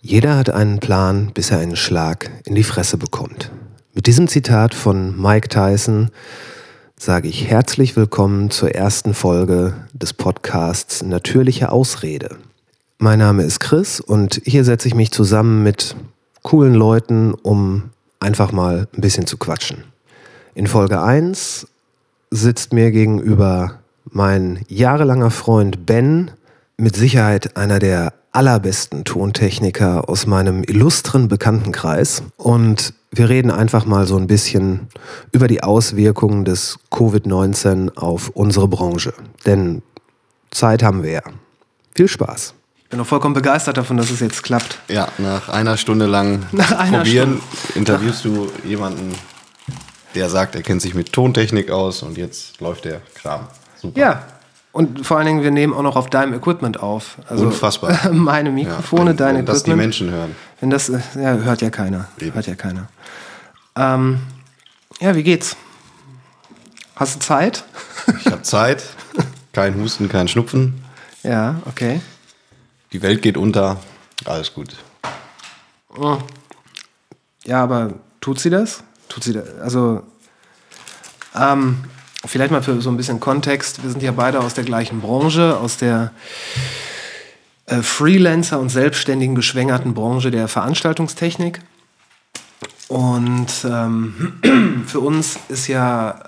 Jeder hat einen Plan, bis er einen Schlag in die Fresse bekommt. Mit diesem Zitat von Mike Tyson sage ich herzlich willkommen zur ersten Folge des Podcasts Natürliche Ausrede. Mein Name ist Chris und hier setze ich mich zusammen mit coolen Leuten, um einfach mal ein bisschen zu quatschen. In Folge 1 sitzt mir gegenüber mein jahrelanger Freund Ben, mit Sicherheit einer der allerbesten Tontechniker aus meinem illustren Bekanntenkreis. Und wir reden einfach mal so ein bisschen über die Auswirkungen des Covid-19 auf unsere Branche. Denn Zeit haben wir ja. Viel Spaß. Ich bin auch vollkommen begeistert davon, dass es jetzt klappt. Ja, nach einer Stunde lang Nach einer probieren interviewst du jemanden, der sagt, er kennt sich mit Tontechnik aus und jetzt läuft der Kram. Super. Ja. Und vor allen Dingen, wir nehmen auch noch auf deinem Equipment auf. Also Unfassbar. Meine Ja, Mikrofone, wenn, dein wenn das die Equipment. Menschen hören. Wenn das, äh, ja, hört ja keiner. Eben. Hört ja keiner. Ähm, ja, wie geht's? Hast du Zeit? Ich habe Zeit, kein Husten, kein Schnupfen. Ja, okay. Die Welt geht unter, alles gut. Ja, aber tut sie das? Tut sie das? Also, ähm, vielleicht mal für so ein bisschen Kontext. Wir sind ja beide aus der gleichen Branche, aus der äh, Freelancer und selbstständigen geschwängerten Branche der Veranstaltungstechnik. Und ähm, für uns ist ja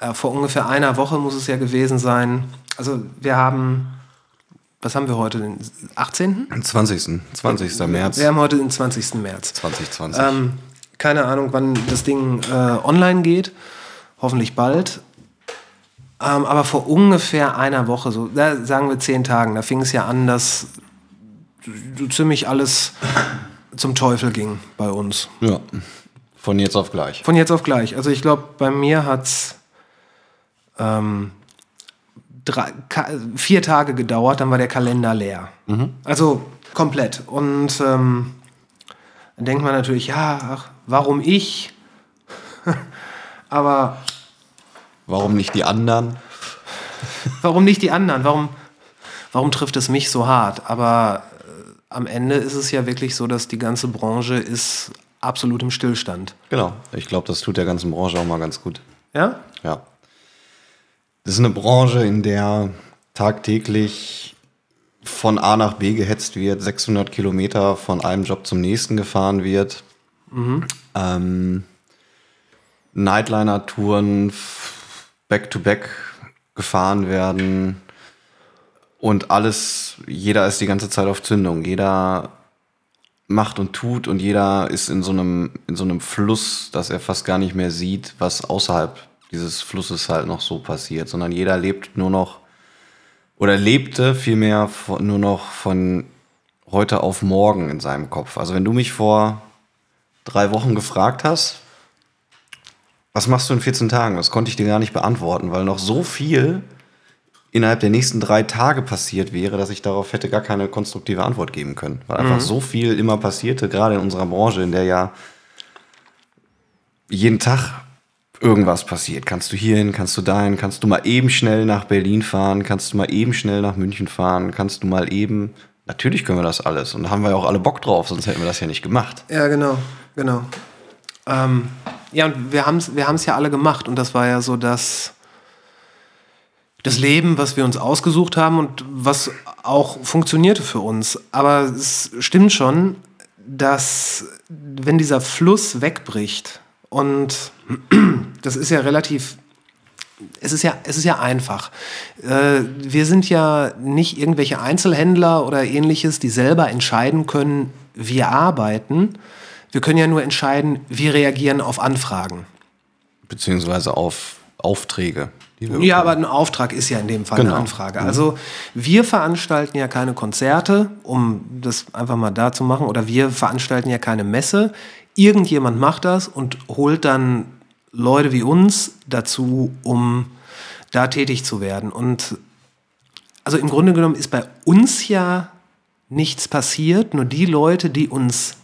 äh, vor ungefähr einer Woche muss es ja gewesen sein. Also wir haben, was haben wir heute, den 18.? Am 20. 20. März Wir haben heute den 20. März. 2020. Ähm, keine Ahnung, wann das Ding äh, online geht. Hoffentlich bald. Ähm, aber vor ungefähr einer Woche, so da sagen wir zehn Tagen, da fing es ja an, dass so ziemlich alles zum Teufel ging bei uns. ja, von jetzt auf gleich. Von jetzt auf gleich. Also ich glaube, bei mir hat es ähm, drei, vier Tage gedauert, dann war der Kalender leer. Also komplett. Und ähm, dann denkt man natürlich, ja, ach, warum ich? Aber Warum nicht die anderen? warum nicht die anderen? Warum, warum trifft es mich so hart? Aber äh, am Ende ist es ja wirklich so, dass die ganze Branche ist absolut im Stillstand. Genau. Ich glaube, das tut der ganzen Branche auch mal ganz gut. Ja? Ja. Das ist eine Branche, in der tagtäglich von A nach B gehetzt wird, 600 Kilometer von einem Job zum nächsten gefahren wird. Ähm, Nightliner-Touren back-to-back gefahren werden und alles, jeder ist die ganze Zeit auf Zündung. Jeder macht und tut und jeder ist in so einem, in so einem Fluss, dass er fast gar nicht mehr sieht, was außerhalb dieses Flusses halt noch so passiert, sondern jeder lebt nur noch oder lebte vielmehr von, nur noch von heute auf morgen in seinem Kopf. Also wenn du mich vor drei Wochen gefragt hast, was machst du in 14 Tagen? Das konnte ich dir gar nicht beantworten, weil noch so viel innerhalb der nächsten drei Tage passiert wäre, dass ich darauf hätte gar keine konstruktive Antwort geben können. Weil einfach so viel immer passierte, gerade in unserer Branche, in der ja jeden Tag irgendwas passiert. Kannst du hierhin, kannst du dahin, kannst du mal eben schnell nach Berlin fahren, kannst du mal eben schnell nach München fahren, kannst du mal eben. Natürlich können wir das alles und da haben wir ja auch alle Bock drauf, sonst hätten wir das ja nicht gemacht. Ja, genau, genau. Ähm, ja, und wir haben es wir haben's ja alle gemacht und das war ja so das, das Leben, was wir uns ausgesucht haben und was auch funktionierte für uns. Aber es stimmt schon, dass wenn dieser Fluss wegbricht und das ist ja relativ es ist ja, es ist ja einfach. Äh, wir sind ja nicht irgendwelche Einzelhändler oder ähnliches, die selber entscheiden können, wir arbeiten. Wir können ja nur entscheiden, wir reagieren auf Anfragen. Beziehungsweise auf Aufträge. Ja, aber ein Auftrag ist ja in dem Fall Genau. eine Anfrage. Also wir veranstalten ja keine Konzerte, um das einfach mal da zu machen, oder wir veranstalten ja keine Messe. Irgendjemand macht das und holt dann Leute wie uns dazu, um da tätig zu werden. Und also im Grunde genommen ist bei uns ja nichts passiert, nur die Leute, die uns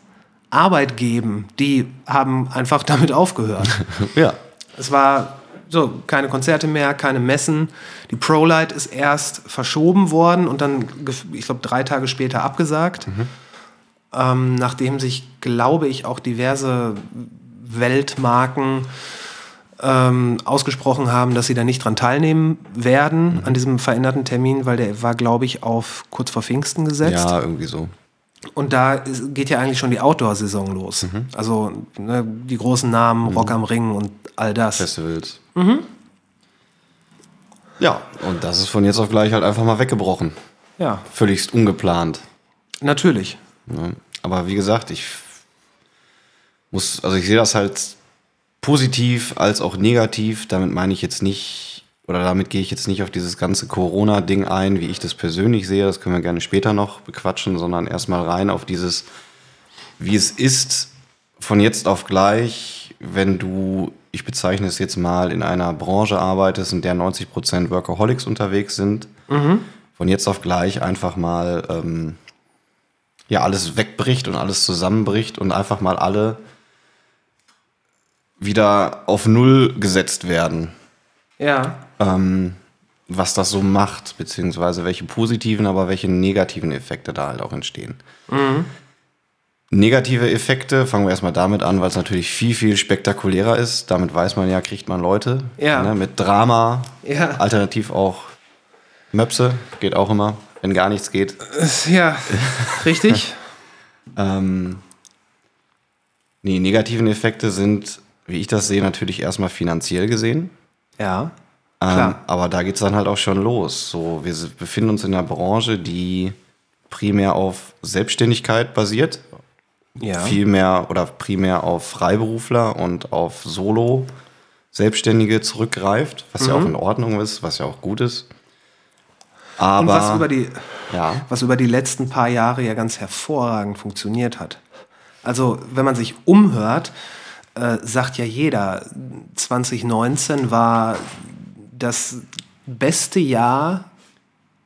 Arbeit geben, die haben einfach damit aufgehört. ja. Es war so, keine Konzerte mehr, keine Messen. Die ProLight ist erst verschoben worden und dann, ich glaube, drei Tage später abgesagt. ähm, nachdem sich, glaube ich, auch diverse Weltmarken ähm, ausgesprochen haben, dass sie da nicht dran teilnehmen werden an diesem veränderten Termin, weil der war, glaube ich, auf kurz vor Pfingsten gesetzt. Ja, irgendwie so. Und da geht ja eigentlich schon die Outdoor-Saison los. Also ne, die großen Namen, Rock am Ring und all das. Festivals. Ja, und das ist von jetzt auf gleich halt einfach mal weggebrochen. Ja, Völligst ungeplant. natürlich. Ne? Aber wie gesagt, ich muss, also ich sehe das halt positiv als auch negativ. Damit meine ich jetzt nicht, oder damit gehe ich jetzt nicht auf dieses ganze Corona-Ding ein, wie ich das persönlich sehe. Das können wir gerne später noch bequatschen, sondern erstmal rein auf dieses, wie es ist, von jetzt auf gleich, wenn du, ich bezeichne es jetzt mal, in einer Branche arbeitest, in der 90% Workaholics unterwegs sind, von jetzt auf gleich einfach mal ähm, ja alles wegbricht und alles zusammenbricht und einfach mal alle wieder auf Null gesetzt werden, Ja, ähm, was das so macht, beziehungsweise welche positiven, aber welche negativen Effekte da halt auch entstehen. Negative Effekte, fangen wir erstmal damit an, weil es natürlich viel, viel spektakulärer ist. Damit weiß man ja, kriegt man Leute. Ja. Ne, mit Drama, Ja. alternativ auch Möpse, geht auch immer, wenn gar nichts geht. ja, richtig. Ähm, nee, negativen Effekte sind, wie ich das sehe, natürlich erstmal finanziell gesehen. ja, Ähm, aber da geht es dann halt auch schon los. So, wir befinden uns in einer Branche, die primär auf Selbstständigkeit basiert. ja. Viel mehr oder primär auf Freiberufler und auf Solo-Selbstständige zurückgreift, was ja auch in Ordnung ist, was ja auch gut ist. Aber Mhm. Und was über die, ja, was über die letzten paar Jahre ja ganz hervorragend funktioniert hat. Also, wenn man sich umhört, äh, sagt ja jeder, 2019 war das beste Jahr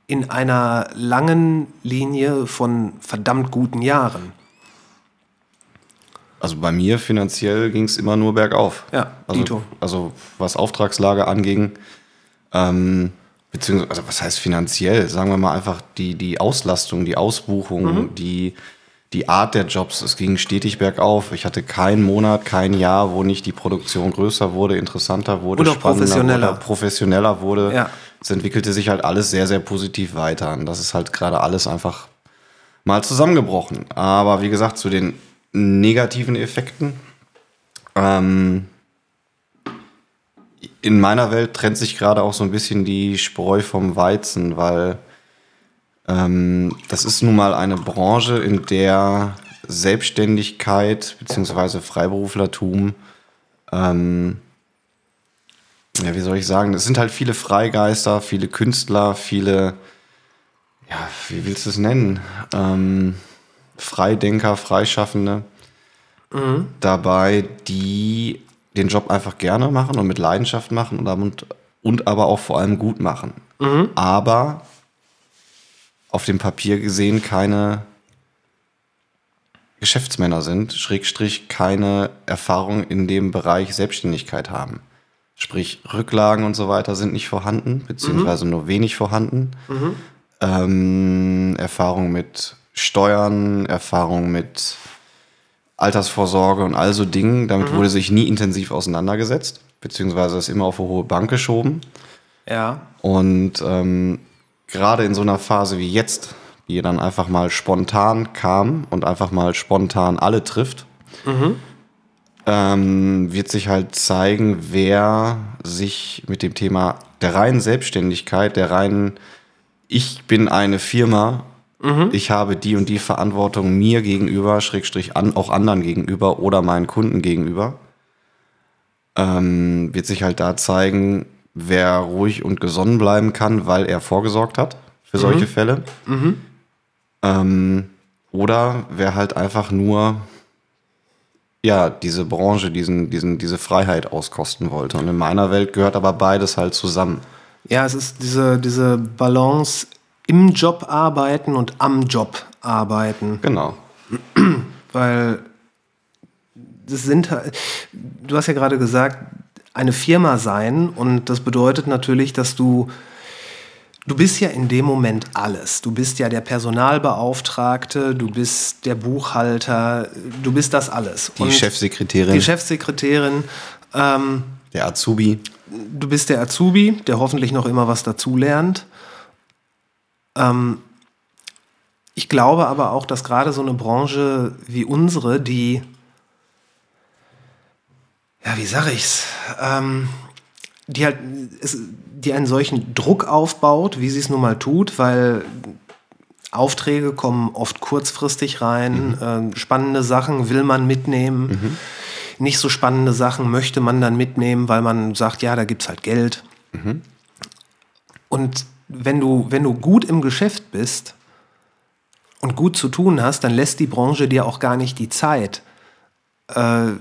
in einer langen Linie von verdammt guten Jahren. Also bei mir finanziell ging es immer nur bergauf. Ja, also, dito. also was Auftragslage anging, ähm, beziehungsweise, also was heißt finanziell? Sagen wir mal einfach die, die Auslastung, die Ausbuchung, Mhm. die, die Art der Jobs, es ging stetig bergauf. Ich hatte keinen Monat, kein Jahr, wo nicht die Produktion größer wurde, interessanter wurde, auch professioneller. wurde, professioneller wurde. Ja. Es entwickelte sich halt alles sehr, sehr positiv weiter. Und das ist halt gerade alles einfach mal zusammengebrochen. Aber wie gesagt, zu den negativen Effekten. Ähm, in meiner Welt trennt sich gerade auch so ein bisschen die Spreu vom Weizen, weil ähm, das ist nun mal eine Branche, in der Selbstständigkeit bzw. Freiberuflertum, ähm, ja, wie soll ich sagen, es sind halt viele Freigeister, viele Künstler, viele, ja, wie willst du es nennen? Ähm, Freidenker, Freischaffende dabei, die den Job einfach gerne machen und mit Leidenschaft machen und, und, und aber auch vor allem gut machen. Aber auf dem Papier gesehen keine Geschäftsmänner sind, Schrägstrich keine Erfahrung in dem Bereich Selbstständigkeit haben. Sprich, Rücklagen und so weiter sind nicht vorhanden, beziehungsweise nur wenig vorhanden. Ähm, Erfahrung mit Steuern, Erfahrung mit Altersvorsorge und all so Dingen. Damit wurde sich nie intensiv auseinandergesetzt, beziehungsweise ist immer auf eine hohe Bank geschoben. Ja, Und ähm, gerade in so einer Phase wie jetzt, die dann einfach mal spontan kam und einfach mal spontan alle trifft, ähm, wird sich halt zeigen, wer sich mit dem Thema der reinen Selbstständigkeit, der reinen, ich bin eine Firma, ich habe die und die Verantwortung mir gegenüber, Schrägstrich an, auch anderen gegenüber oder meinen Kunden gegenüber, ähm, wird sich halt da zeigen, wer ruhig und gesonnen bleiben kann, weil er vorgesorgt hat für solche Fälle. Ähm, oder wer halt einfach nur ja, diese Branche, diesen, diesen, diese Freiheit auskosten wollte. Und in meiner Welt gehört aber beides halt zusammen. ja, es ist diese, diese Balance im Job arbeiten und am Job arbeiten. Genau. Weil das sind, halt- du hast ja gerade gesagt, eine Firma sein und das bedeutet natürlich, dass du du bist ja in dem Moment alles. Du bist ja der Personalbeauftragte, du bist der Buchhalter, du bist das alles. Die Chefsekretärin. Die Chefsekretärin. Ähm, der Azubi. Du bist der Azubi, der hoffentlich noch immer was dazulernt. Ähm, ich glaube aber auch, dass gerade so eine Branche wie unsere, die, ja, wie sage ich's, ähm, die halt, die einen solchen Druck aufbaut, wie sie es nun mal tut, weil Aufträge kommen oft kurzfristig rein, mhm. äh, spannende Sachen will man mitnehmen. Mhm. Nicht so spannende Sachen möchte man dann mitnehmen, weil man sagt, ja, da gibt es halt Geld. Mhm. Und wenn du, wenn du gut im Geschäft bist und gut zu tun hast, dann lässt die Branche dir auch gar nicht die Zeit, äh,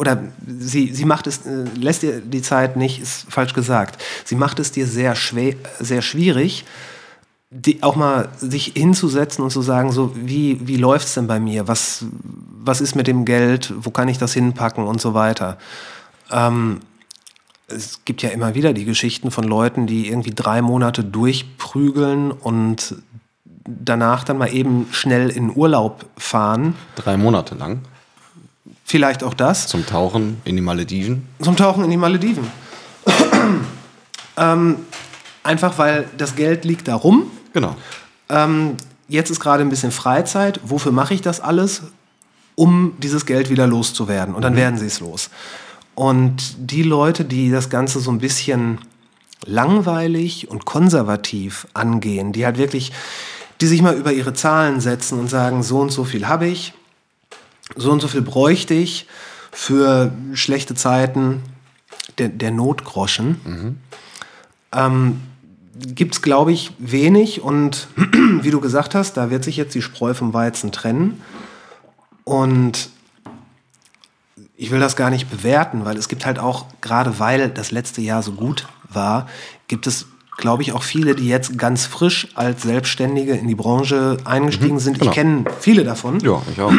oder sie, sie macht es, äh, lässt dir die Zeit nicht, ist falsch gesagt. Sie macht es dir sehr, schwer, sehr schwierig, die, auch mal sich hinzusetzen und zu sagen, so, wie, wie läuft es denn bei mir? Was, was ist mit dem Geld? Wo kann ich das hinpacken und so weiter? Ähm, es gibt ja immer wieder die Geschichten von Leuten, die irgendwie drei Monate durchprügeln und danach dann mal eben schnell in Urlaub fahren. Drei Monate lang? Vielleicht auch das. Zum Tauchen in die Malediven? Zum Tauchen in die Malediven. ähm, einfach weil das Geld liegt da rum. Genau. Ähm, jetzt ist gerade ein bisschen Freizeit. Wofür mache ich das alles? Um dieses Geld wieder loszuwerden. Und dann mhm. werden sie es los. Und die Leute, die das Ganze so ein bisschen langweilig und konservativ angehen, die halt wirklich, die sich mal über ihre Zahlen setzen und sagen, so und so viel habe ich, so und so viel bräuchte ich für schlechte Zeiten, der, der Notgroschen. Mhm. Ähm, Gibt es, glaube ich, wenig. Und wie du gesagt hast, da wird sich jetzt die Spreu vom Weizen trennen. Und ich will das gar nicht bewerten, weil es gibt halt auch, gerade weil das letzte Jahr so gut war, gibt es, glaube ich, auch viele, die jetzt ganz frisch als Selbstständige in die Branche eingestiegen mhm, sind. Genau. Ich kenne viele davon. Ja, ich auch.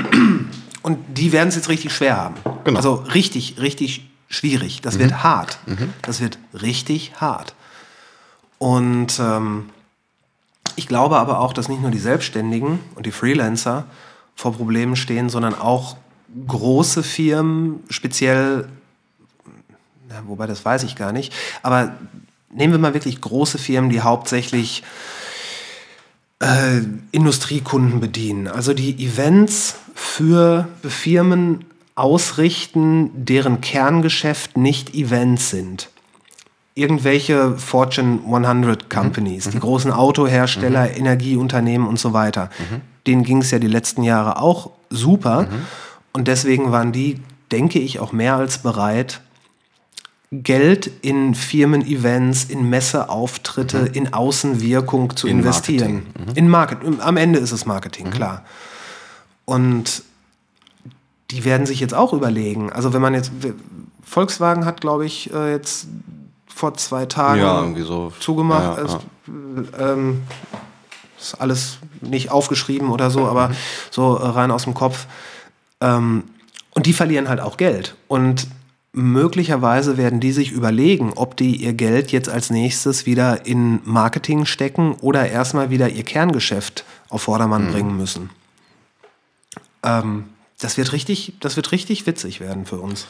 Und die werden es jetzt richtig schwer haben. Genau. Also richtig, richtig schwierig. Das mhm. wird hart. Mhm. Das wird richtig hart. Und ähm, ich glaube aber auch, dass nicht nur die Selbstständigen und die Freelancer vor Problemen stehen, sondern auch große Firmen, speziell, na, wobei das weiß ich gar nicht, aber nehmen wir mal wirklich große Firmen, die hauptsächlich äh, Industriekunden bedienen. Also die Events für Firmen ausrichten, deren Kerngeschäft nicht Events sind. Irgendwelche Fortune 100 Companies, mhm. die großen Autohersteller, mhm. Energieunternehmen und so weiter. Mhm. Denen ging es ja die letzten Jahre auch super. Mhm. Und deswegen waren die, denke ich, auch mehr als bereit, Geld in Firmen-Events, in Messeauftritte, mhm. in Außenwirkung zu in investieren. Marketing. Mhm. In Marketing. Am Ende ist es Marketing, mhm. klar. Und die werden sich jetzt auch überlegen. Also wenn man jetzt Volkswagen hat, glaube ich, äh, jetzt vor zwei Tagen ja, so. zugemacht. Ja, ja. Ähm, ist alles nicht aufgeschrieben oder so, aber mhm. so äh, rein aus dem Kopf. Ähm, und die verlieren halt auch Geld. Und möglicherweise werden die sich überlegen, ob die ihr Geld jetzt als nächstes wieder in Marketing stecken oder erstmal wieder ihr Kerngeschäft auf Vordermann mhm. bringen müssen. Ähm, das wird richtig, das wird richtig witzig werden für uns.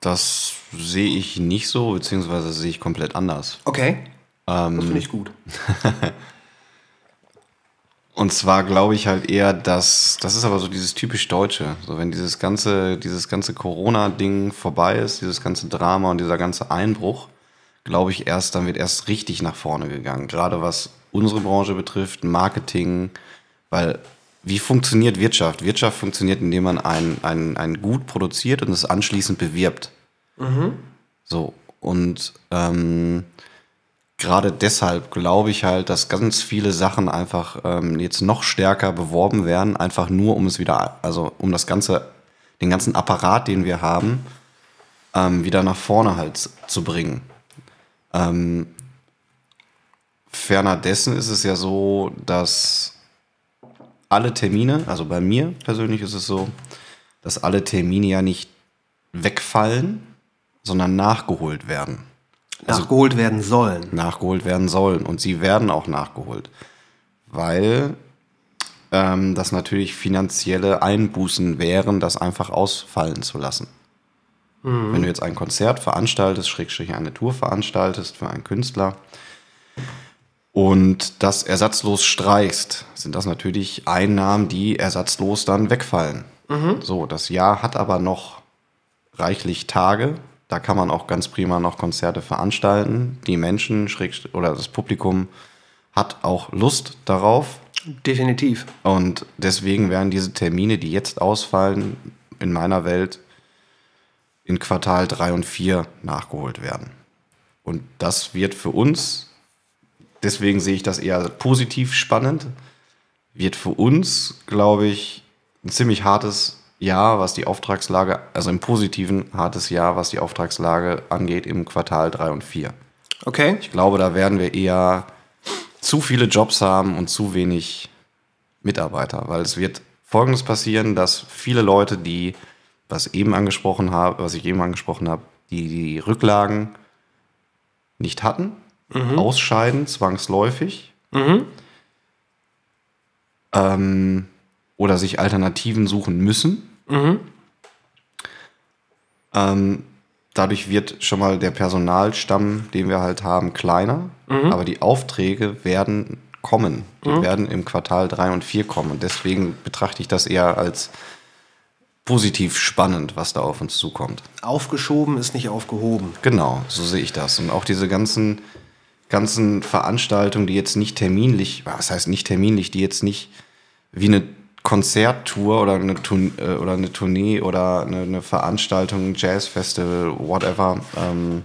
Das sehe ich nicht so, beziehungsweise sehe ich komplett anders. Okay. Ähm, das finde ich gut. Und zwar glaube ich halt eher, dass, das ist aber so dieses typisch Deutsche. So, wenn dieses ganze, dieses ganze Corona-Ding vorbei ist, dieses ganze Drama und dieser ganze Einbruch, glaube ich erst, dann wird erst richtig nach vorne gegangen. Gerade was unsere Branche betrifft, Marketing, weil wie funktioniert Wirtschaft? Wirtschaft funktioniert, indem man ein, ein, ein Gut produziert und es anschließend bewirbt. Mhm. So, und ähm, gerade deshalb glaube ich halt, dass ganz viele Sachen einfach ähm, jetzt noch stärker beworben werden, einfach nur um es wieder, also um das ganze, den ganzen Apparat, den wir haben, ähm, wieder nach vorne halt zu bringen. Ähm, ferner dessen ist es ja so, dass alle Termine, also bei mir persönlich ist es so, dass alle Termine ja nicht wegfallen, sondern nachgeholt werden. Nachgeholt werden sollen. nachgeholt werden sollen. Und sie werden auch nachgeholt. Weil ähm, das natürlich finanzielle Einbußen wären, das einfach ausfallen zu lassen. Wenn du jetzt ein Konzert veranstaltest, Schrägstrich eine Tour veranstaltest für einen Künstler und das ersatzlos streichst, sind das natürlich Einnahmen, die ersatzlos dann wegfallen. So, das Jahr hat aber noch reichlich Tage. Da kann man auch ganz prima noch Konzerte veranstalten. Die Menschen oder das Publikum hat auch Lust darauf. Definitiv. Und deswegen werden diese Termine, die jetzt ausfallen, in meiner Welt in Quartal 3 und 4 nachgeholt werden. Und das wird für uns, deswegen sehe ich das eher positiv spannend, wird für uns, glaube ich, ein ziemlich hartes Jahr, was die Auftragslage, also im positiven hartes Jahr, was die Auftragslage angeht im Quartal 3 und 4. Okay. Ich glaube, da werden wir eher zu viele Jobs haben und zu wenig Mitarbeiter, weil es wird Folgendes passieren, dass viele Leute, die, was eben angesprochen habe, was ich eben angesprochen habe, die die Rücklagen nicht hatten, ausscheiden zwangsläufig ähm, oder sich Alternativen suchen müssen. Ähm, dadurch wird schon mal der Personalstamm, den wir halt haben, kleiner. Aber die Aufträge werden kommen. Die werden im Quartal 3 und 4 kommen. Und deswegen betrachte ich das eher als positiv spannend, was da auf uns zukommt. Aufgeschoben ist nicht aufgehoben. Genau, so sehe ich das. Und auch diese ganzen, ganzen Veranstaltungen, die jetzt nicht terminlich, was heißt nicht terminlich, die jetzt nicht wie eine Konzerttour oder eine, Tour, äh, oder eine Tournee oder eine, eine Veranstaltung, ein Jazzfestival, whatever, ähm,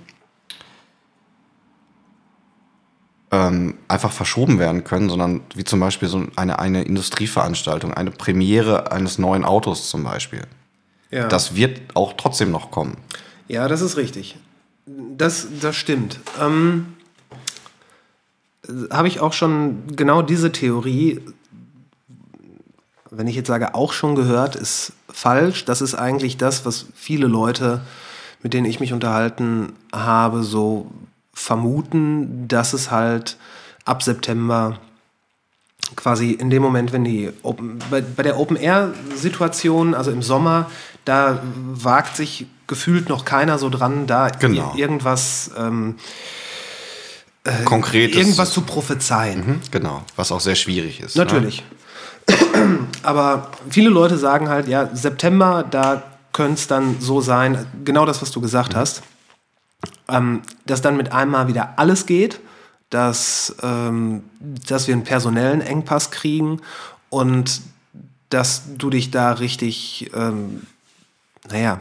ähm, einfach verschoben werden können, sondern wie zum Beispiel so eine, eine Industrieveranstaltung, eine Premiere eines neuen Autos zum Beispiel. Ja. Das wird auch trotzdem noch kommen. Ja, das ist richtig. Das, das stimmt. Ähm, Habe ich auch schon genau diese Theorie, wenn ich jetzt sage, auch schon gehört, ist falsch. Das ist eigentlich das, was viele Leute, mit denen ich mich unterhalten habe, so vermuten, dass es halt ab September quasi in dem Moment, wenn die Open, bei, bei der Open-Air-Situation, also im Sommer, da wagt sich gefühlt noch keiner so dran, da Genau. ir- irgendwas, ähm, Konkret. irgendwas zu prophezeien. Mhm, genau, was auch sehr schwierig ist. Ne? Aber viele Leute sagen halt, ja, September, da könnte es dann so sein, genau das, was du gesagt hast, ähm, dass dann mit einmal wieder alles geht, dass, ähm, dass wir einen personellen Engpass kriegen und dass du dich da richtig, ähm, naja,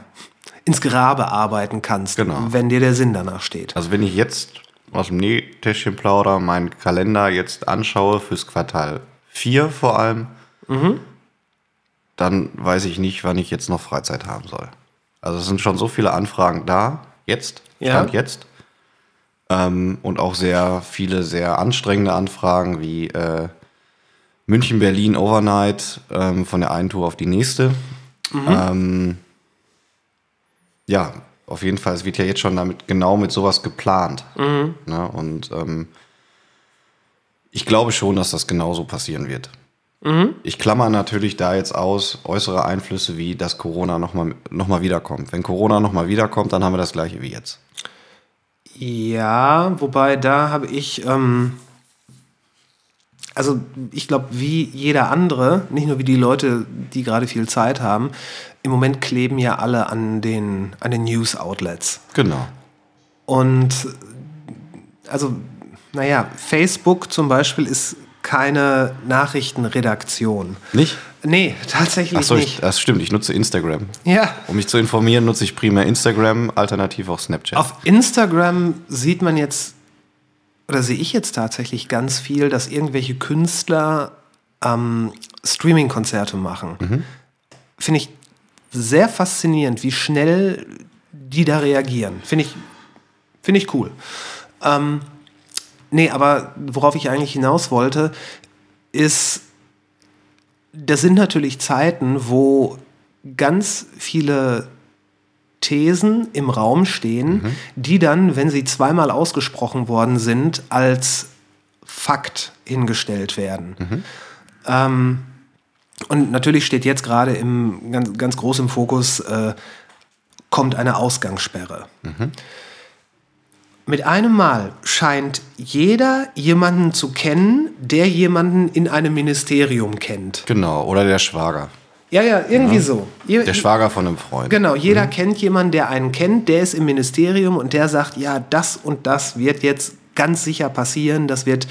ins Grabe arbeiten kannst, Genau. wenn dir der Sinn danach steht. Also wenn ich jetzt aus dem Nähtäschchen plauder, meinen Kalender jetzt anschaue fürs Quartal 4 vor allem, dann weiß ich nicht, wann ich jetzt noch Freizeit haben soll. Also es sind schon so viele Anfragen da, jetzt, Ja. Stand jetzt. Ähm, und auch sehr viele sehr anstrengende Anfragen wie äh, München, Berlin, Overnight, ähm, von der einen Tour auf die nächste. Ähm, ja, auf jeden Fall, es wird ja jetzt schon damit genau mit sowas geplant. Ne? Und ähm, ich glaube schon, dass das genauso passieren wird. Ich klammer natürlich da jetzt aus äußere Einflüsse, wie dass Corona nochmal noch mal wiederkommt. Wenn Corona nochmal wiederkommt, dann haben wir das gleiche wie jetzt. Ja, wobei da habe ich, ähm, also ich glaube, wie jeder andere, nicht nur wie die Leute, die gerade viel Zeit haben, im Moment kleben ja alle an den, an den News-Outlets. Genau. Und also, naja, Facebook zum Beispiel ist keine Nachrichtenredaktion. Nicht? Nee, tatsächlich Achso, nicht. das stimmt. Ich nutze Instagram. ja, Um mich zu informieren, nutze ich primär Instagram, alternativ auch Snapchat. Auf Instagram sieht man jetzt, oder sehe ich jetzt tatsächlich ganz viel, dass irgendwelche Künstler ähm, Streaming-Konzerte machen. Finde ich sehr faszinierend, wie schnell die da reagieren. Finde ich, finde ich cool. Ähm, nee, aber worauf ich eigentlich hinaus wollte, ist, das sind natürlich Zeiten, wo ganz viele Thesen im Raum stehen, die dann, wenn sie zweimal ausgesprochen worden sind, als Fakt hingestellt werden. Ähm, und natürlich steht jetzt gerade im ganz, ganz groß im Fokus, äh, kommt eine Ausgangssperre. Mit einem Mal scheint jeder jemanden zu kennen, der jemanden in einem Ministerium kennt. Genau, oder der Schwager. Ja, ja, irgendwie so. Je- Der Schwager von einem Freund. Genau, jeder kennt jemanden, der einen kennt, der ist im Ministerium und der sagt, ja, das und das wird jetzt ganz sicher passieren, das wird,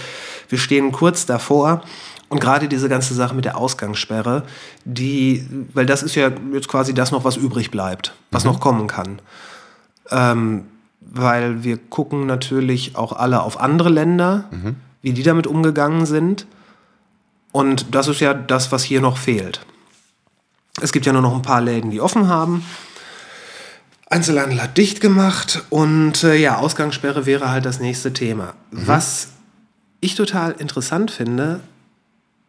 wir stehen kurz davor. Und gerade diese ganze Sache mit der Ausgangssperre, die, weil das ist ja jetzt quasi das noch, was übrig bleibt, was noch kommen kann. Ähm, weil wir gucken natürlich auch alle auf andere Länder, wie die damit umgegangen sind. Und das ist ja das, was hier noch fehlt. Es gibt ja nur noch ein paar Läden, die offen haben. Einzelhandel hat dicht gemacht und äh, ja, Ausgangssperre wäre halt das nächste Thema. Was ich total interessant finde,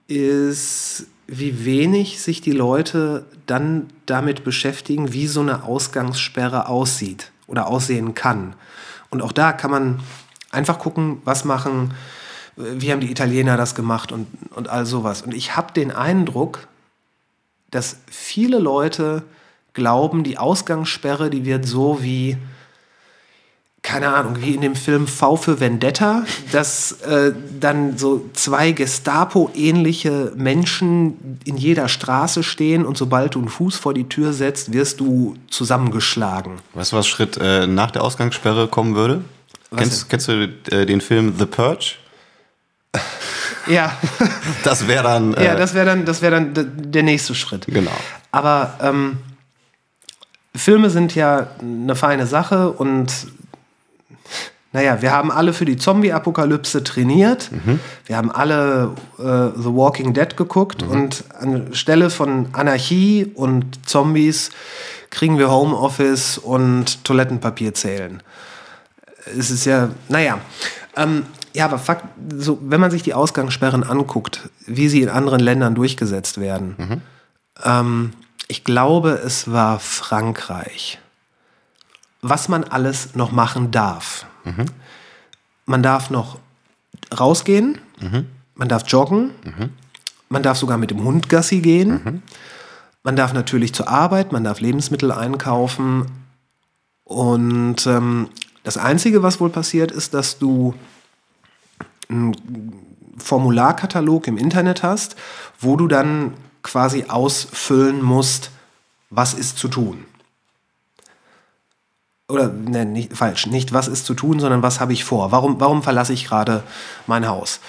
ist, wie wenig sich die Leute dann damit beschäftigen, wie so eine Ausgangssperre aussieht oder aussehen kann. Und auch da kann man einfach gucken, was machen, wie haben die Italiener das gemacht und, und all sowas. Und ich habe den Eindruck, dass viele Leute glauben, die Ausgangssperre, die wird so wie, keine Ahnung, wie in dem Film V für Vendetta, dass äh, dann so zwei Gestapo-ähnliche Menschen in jeder Straße stehen und sobald du einen Fuß vor die Tür setzt, wirst du zusammengeschlagen. Weißt du, was Schritt äh, nach der Ausgangssperre kommen würde? Kennst, kennst du äh, den Film The Purge? Ja, Das wäre dann. Äh, ja das wäre dann, das wär dann der nächste Schritt. Genau. Aber ähm, Filme sind ja eine feine Sache und naja, wir haben alle für die Zombie-Apokalypse trainiert. Wir haben alle äh, The Walking Dead geguckt und anstelle von Anarchie und Zombies kriegen wir Homeoffice und Toilettenpapier zählen. Es ist ja, naja. Ähm, ja, aber Fakt, so, wenn man sich die Ausgangssperren anguckt, wie sie in anderen Ländern durchgesetzt werden, ähm, ich glaube, es war Frankreich. Was man alles noch machen darf. Man darf noch rausgehen, man darf joggen, man darf sogar mit dem Hund Gassi gehen, man darf natürlich zur Arbeit, man darf Lebensmittel einkaufen. Und ähm, das Einzige, was wohl passiert, ist, dass du einen Formularkatalog im Internet hast, wo du dann quasi ausfüllen musst, was ist zu tun. Oder, ne, nicht, falsch, nicht was ist zu tun, sondern was habe ich vor? Warum, warum verlasse ich gerade mein Haus?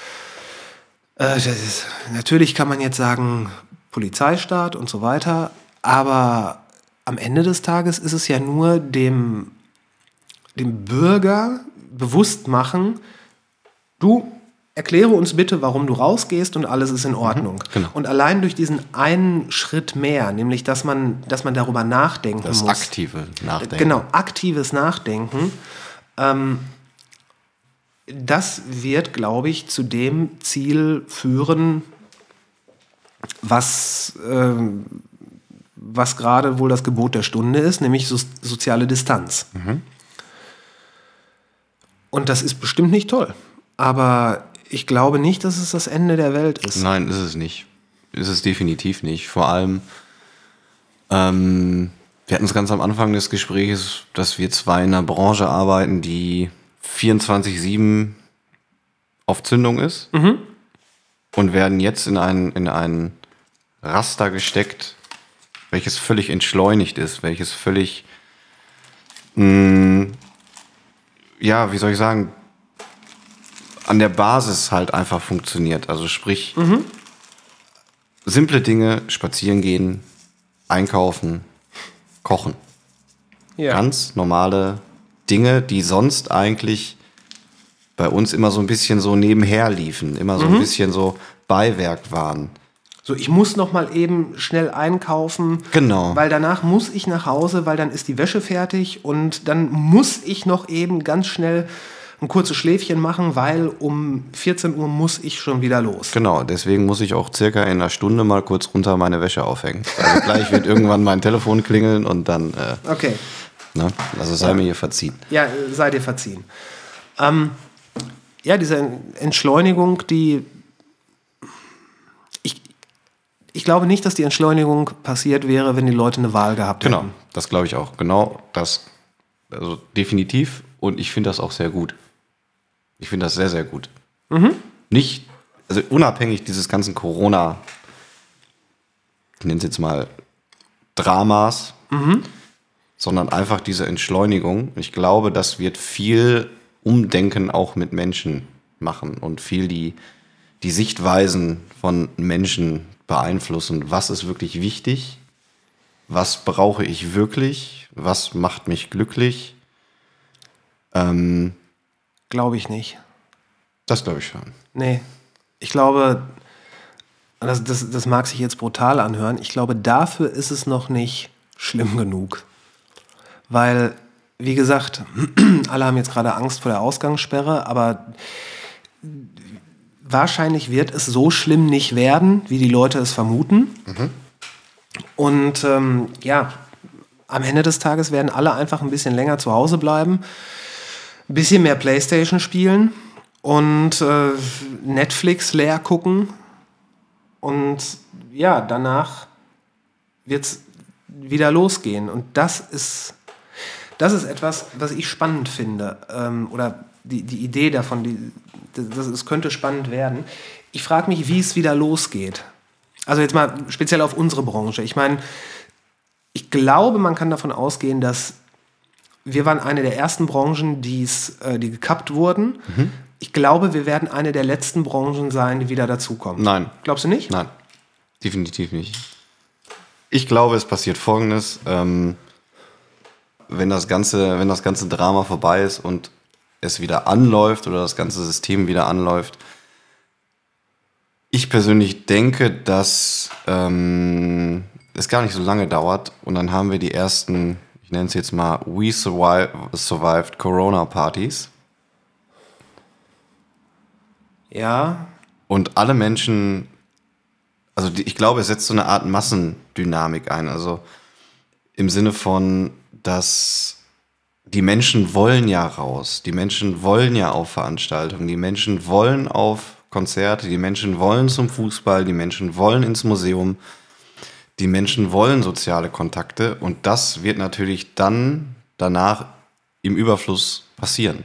Äh, ist, natürlich kann man jetzt sagen, Polizeistaat und so weiter, aber am Ende des Tages ist es ja nur dem, dem Bürger bewusst machen, du erkläre uns bitte, warum du rausgehst und alles ist in Ordnung. genau. Und allein durch diesen einen Schritt mehr, nämlich dass man, dass man darüber nachdenken Das muss. aktive Nachdenken. Genau, aktives Nachdenken. Ähm, das wird, glaube ich, zu dem Ziel führen, was, ähm, was gerade wohl das Gebot der Stunde ist, nämlich so, soziale Distanz. Und das ist bestimmt nicht toll. Aber ich glaube nicht, dass es das Ende der Welt ist. Nein, ist es nicht. Ist es definitiv nicht. Vor allem, ähm, wir hatten es ganz am Anfang des Gesprächs, dass wir zwei in einer Branche arbeiten, die 24-7 auf Zündung ist und werden jetzt in ein, in ein Raster gesteckt, welches völlig entschleunigt ist, welches völlig, mh, ja, wie soll ich sagen, an der Basis halt einfach funktioniert. Also sprich, simple Dinge, spazieren gehen, einkaufen, kochen. Ja. Ganz normale Dinge, die sonst eigentlich bei uns immer so ein bisschen so nebenher liefen, immer so ein bisschen so Beiwerk waren. So, ich muss noch mal eben schnell einkaufen. Genau. Weil danach muss ich nach Hause, weil dann ist die Wäsche fertig und dann muss ich noch eben ganz schnell ein kurzes Schläfchen machen, weil um 14 Uhr muss ich schon wieder los. Genau, deswegen muss ich auch circa in einer Stunde mal kurz runter meine Wäsche aufhängen. Also gleich wird irgendwann mein Telefon klingeln und dann, äh, Okay. Ne? Also sei mir hier verziehen. Ja, sei dir verziehen. Ähm, ja, diese Entschleunigung, die. Ich, glaube nicht, dass die Entschleunigung passiert wäre, wenn die Leute eine Wahl gehabt Genau, hätten. das glaube ich auch. Genau das. Also definitiv. Und ich finde das auch sehr gut. Ich finde das sehr, sehr gut. Nicht, also unabhängig dieses ganzen Corona, ich nenne es jetzt mal Dramas, sondern einfach diese Entschleunigung. Ich glaube, das wird viel Umdenken auch mit Menschen machen und viel die, die Sichtweisen von Menschen beeinflussen. Was ist wirklich wichtig? Was brauche ich wirklich? Was macht mich glücklich? Ähm, Glaube ich nicht. das glaube ich schon. Nee. Ich glaube, das, das, das mag sich jetzt brutal anhören, ich glaube, dafür ist es noch nicht schlimm genug. Weil, wie gesagt, alle haben jetzt gerade Angst vor der Ausgangssperre, aber wahrscheinlich wird es so schlimm nicht werden, wie die Leute es vermuten. Und ähm, ja, am Ende des Tages werden alle einfach ein bisschen länger zu Hause bleiben, ein bisschen mehr Playstation spielen und äh, Netflix leer gucken. Und ja, danach wird es wieder losgehen. Und das ist, das ist etwas, was ich spannend finde. Ähm, oder die, die Idee davon, es könnte spannend werden. Ich frage mich, wie es wieder losgeht. Also jetzt mal speziell auf unsere Branche. Ich meine, ich glaube, man kann davon ausgehen, dass wir waren eine der ersten Branchen, die's, äh, die gekappt wurden. Ich glaube, wir werden eine der letzten Branchen sein, die wieder dazukommen. Nein. Glaubst du nicht? Nein, definitiv nicht. Ich glaube, es passiert Folgendes. Ähm, wenn, das ganze, wenn das ganze Drama vorbei ist und es wieder anläuft oder das ganze System wieder anläuft, ich persönlich denke, dass ähm, es gar nicht so lange dauert und dann haben wir die ersten, ich nenne es jetzt mal We Survive, Survived Corona Partys. Ja, Und alle Menschen, also die, ich glaube, es setzt so eine Art Massendynamik ein. Also im Sinne von, dass die Menschen wollen ja raus, die Menschen wollen ja auf Veranstaltungen, die Menschen wollen auf Konzerte, die Menschen wollen zum Fußball, die Menschen wollen ins Museum, die Menschen wollen soziale Kontakte und das wird natürlich dann danach im Überfluss passieren.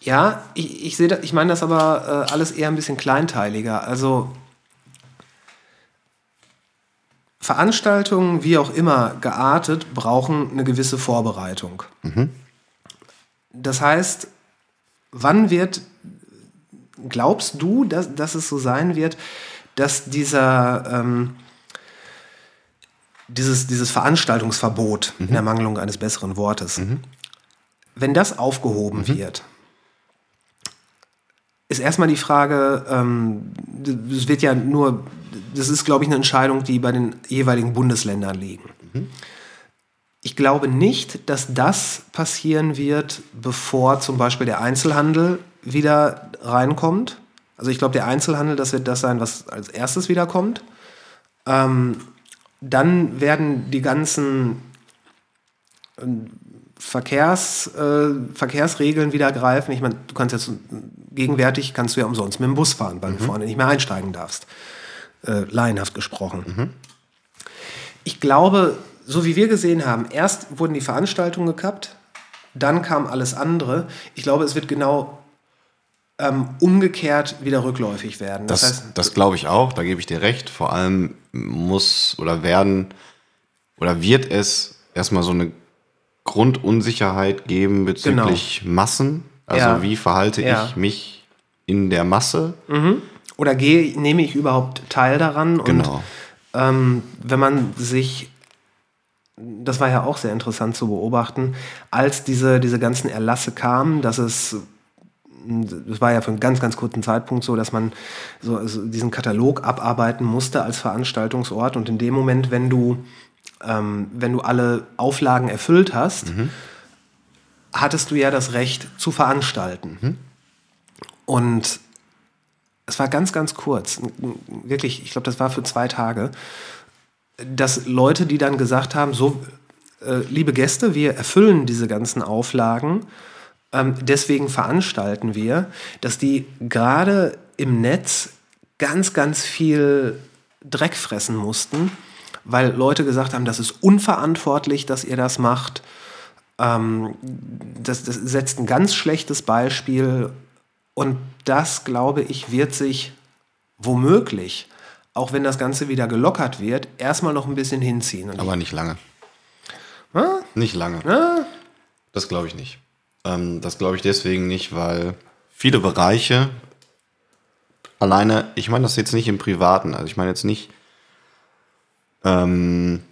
Ja, ich, ich sehe das, ich meine das aber äh, alles eher ein bisschen kleinteiliger. Also Veranstaltungen, wie auch immer geartet, brauchen eine gewisse Vorbereitung. Das heißt, wann wird, glaubst du, dass, dass es so sein wird, dass dieser, ähm, dieses, dieses Veranstaltungsverbot in der Mangelung eines besseren Wortes, wenn das aufgehoben wird, ist erstmal die Frage, ähm, das wird ja nur, das ist, glaube ich, eine Entscheidung, die bei den jeweiligen Bundesländern liegen. Ich glaube nicht, dass das passieren wird, bevor zum Beispiel der Einzelhandel wieder reinkommt. Also ich glaube, der Einzelhandel, das wird das sein, was als erstes wiederkommt. Ähm, dann werden die ganzen ähm, Verkehrs, äh, Verkehrsregeln wieder greifen. Ich meine, du kannst jetzt gegenwärtig kannst du ja umsonst mit dem Bus fahren, weil du vorne nicht mehr einsteigen darfst. Äh, laienhaft gesprochen. Ich glaube, so wie wir gesehen haben, erst wurden die Veranstaltungen gekappt, dann kam alles andere. Ich glaube, es wird genau ähm, umgekehrt wieder rückläufig werden. Das, Das, heißt, das glaube ich auch, da gebe ich dir recht. Vor allem muss oder werden oder wird es erstmal so eine Grundunsicherheit geben bezüglich Massen. Also Ja. wie verhalte Ja. ich mich in der Masse? oder gehe, nehme ich überhaupt teil daran? Genau. Und ähm, wenn man sich, das war ja auch sehr interessant zu beobachten, als diese, diese ganzen Erlasse kamen, dass es, das war ja für einen ganz, ganz kurzen Zeitpunkt so, dass man so also diesen Katalog abarbeiten musste als Veranstaltungsort und in dem Moment, wenn du, ähm, wenn du alle Auflagen erfüllt hast, hattest du ja das Recht zu veranstalten. Und es war ganz, ganz kurz, wirklich, ich glaube, das war für zwei Tage, dass Leute, die dann gesagt haben, so, äh, liebe Gäste, wir erfüllen diese ganzen Auflagen. Ähm, deswegen veranstalten wir, dass die gerade im Netz ganz, ganz viel Dreck fressen mussten, weil Leute gesagt haben, das ist unverantwortlich, dass ihr das macht. Ähm, das, das setzt ein ganz schlechtes Beispiel und das, glaube ich, wird sich womöglich, auch wenn das Ganze wieder gelockert wird, erstmal noch ein bisschen hinziehen. Und Aber nicht lange. Ah? Nicht lange. Ah? Das glaube ich nicht. Ähm, das glaube ich deswegen nicht, weil viele Bereiche alleine, ich meine das jetzt nicht im Privaten, also ich meine jetzt nicht ähm,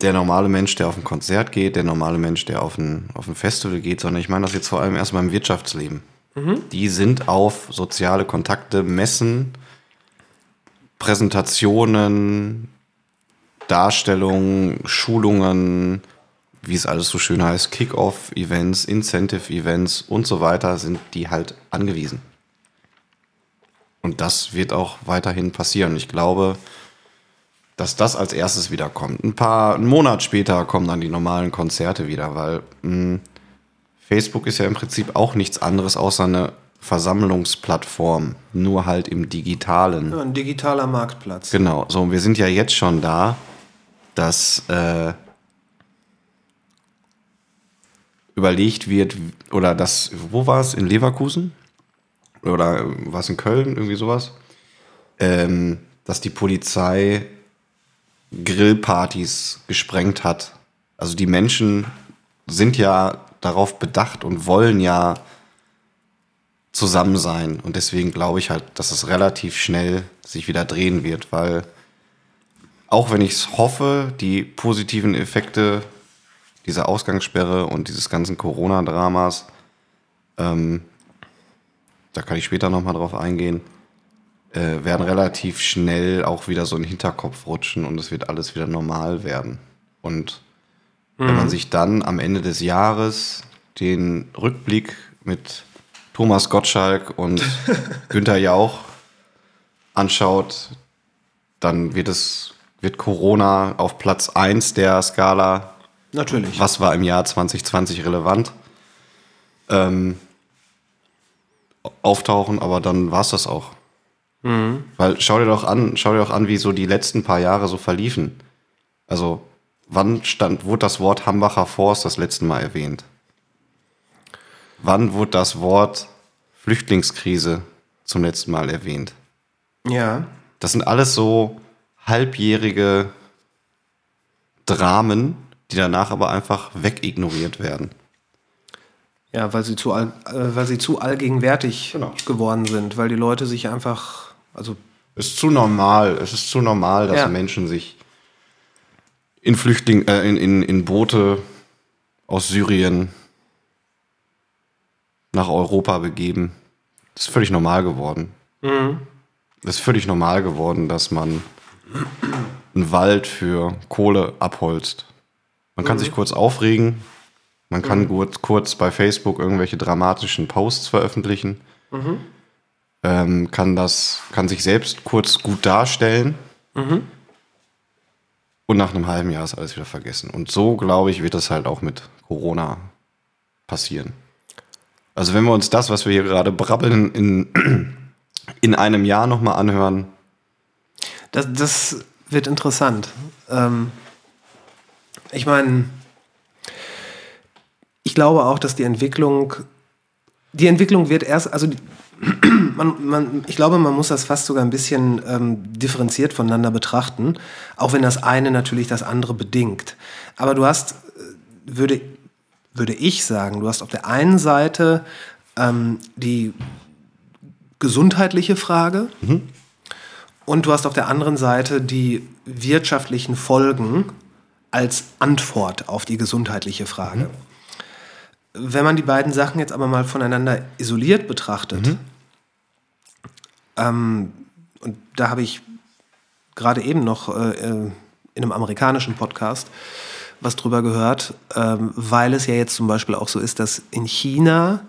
der normale Mensch, der auf ein Konzert geht, der normale Mensch, der auf ein, auf ein Festival geht, sondern ich meine das jetzt vor allem erstmal im Wirtschaftsleben. Die sind auf soziale Kontakte, Messen, Präsentationen, Darstellungen, Schulungen, wie es alles so schön heißt, Kick-Off-Events, Incentive-Events und so weiter, sind die halt angewiesen. Und das wird auch weiterhin passieren. Ich glaube, dass das als erstes wieder kommt. Ein paar, einen Monat später kommen dann die normalen Konzerte wieder, weil mh, Facebook ist ja im Prinzip auch nichts anderes außer eine Versammlungsplattform, nur halt im digitalen. Ja, ein digitaler Marktplatz. Genau, so, und wir sind ja jetzt schon da, dass äh, überlegt wird, oder das, wo war es? In Leverkusen? Oder war es in Köln? Irgendwie sowas? Ähm, dass die Polizei Grillpartys gesprengt hat. Also die Menschen sind ja darauf bedacht und wollen ja zusammen sein. Und deswegen glaube ich halt, dass es relativ schnell sich wieder drehen wird, weil auch wenn ich es hoffe, die positiven Effekte dieser Ausgangssperre und dieses ganzen Corona-Dramas, ähm, da kann ich später nochmal drauf eingehen, äh, werden relativ schnell auch wieder so in den Hinterkopf rutschen und es wird alles wieder normal werden. Und wenn man sich dann am Ende des Jahres den Rückblick mit Thomas Gottschalk und Günther Jauch anschaut, dann wird es wird Corona auf Platz 1 der Skala, Natürlich. was war im Jahr 2020 relevant, ähm, auftauchen, aber dann war es das auch. Weil schau dir doch an, schau dir doch an, wie so die letzten paar Jahre so verliefen. Also, wann stand, wurde das Wort Hambacher Forst das letzte Mal erwähnt? Wann wurde das Wort Flüchtlingskrise zum letzten Mal erwähnt? Ja. Das sind alles so halbjährige Dramen, die danach aber einfach wegignoriert werden. Ja, weil sie zu, all, äh, weil sie zu allgegenwärtig Genau. geworden sind, weil die Leute sich einfach, also Es ist zu normal. Es ist zu normal, dass Ja. Menschen sich in Flüchtling, äh, in, in, in Boote aus Syrien nach Europa begeben. Das ist völlig normal geworden. Es ist völlig normal geworden, dass man einen Wald für Kohle abholzt. Man kann sich kurz aufregen. Man kann kurz, kurz bei Facebook irgendwelche dramatischen Posts veröffentlichen ähm, kann das, kann sich selbst kurz gut darstellen. Und nach einem halben Jahr ist alles wieder vergessen. Und so, glaube ich, wird das halt auch mit Corona passieren. Also wenn wir uns das, was wir hier gerade brabbeln, in, in einem Jahr nochmal anhören, das, das wird interessant. Ähm, ich meine, ich glaube auch, dass die Entwicklung, die Entwicklung wird erst, also die, man, man, ich glaube, man muss das fast sogar ein bisschen ähm, differenziert voneinander betrachten, auch wenn das eine natürlich das andere bedingt. Aber du hast, äh, würde, würde ich sagen, du hast auf der einen Seite ähm, die gesundheitliche Frage und du hast auf der anderen Seite die wirtschaftlichen Folgen als Antwort auf die gesundheitliche Frage. Wenn man die beiden Sachen jetzt aber mal voneinander isoliert betrachtet, ähm, und da habe ich gerade eben noch äh, äh, in einem amerikanischen Podcast was drüber gehört, ähm, weil es ja jetzt zum Beispiel auch so ist, dass in China,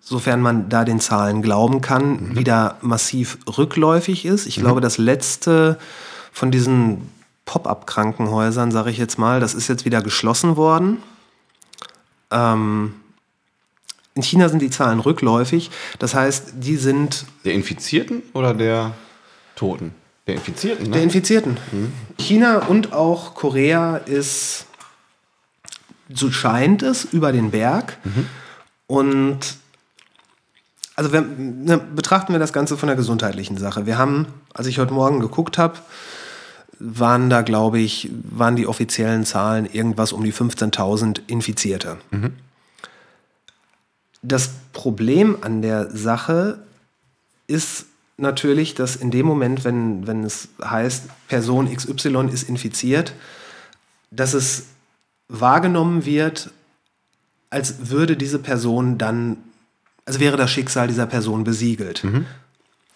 sofern man da den Zahlen glauben kann, wieder massiv rückläufig ist. Ich glaube, das letzte von diesen Pop-up-Krankenhäusern, sage ich jetzt mal. Das ist jetzt wieder geschlossen worden. Ähm, in China sind die Zahlen rückläufig. Das heißt, die sind. Der Infizierten oder der Toten? Der Infizierten, ne? Der Infizierten. Mhm. China und auch Korea ist, so scheint es, über den Berg. Mhm. Und also wir, ne, betrachten wir das Ganze von der gesundheitlichen Sache. Wir haben, als ich heute Morgen geguckt habe, waren da, glaube ich, waren die offiziellen Zahlen irgendwas um die 15.000 Infizierte. Mhm. Das Problem an der Sache ist natürlich, dass in dem Moment, wenn, wenn es heißt, Person XY ist infiziert, dass es wahrgenommen wird, als würde diese Person dann, als wäre das Schicksal dieser Person besiegelt. Mhm.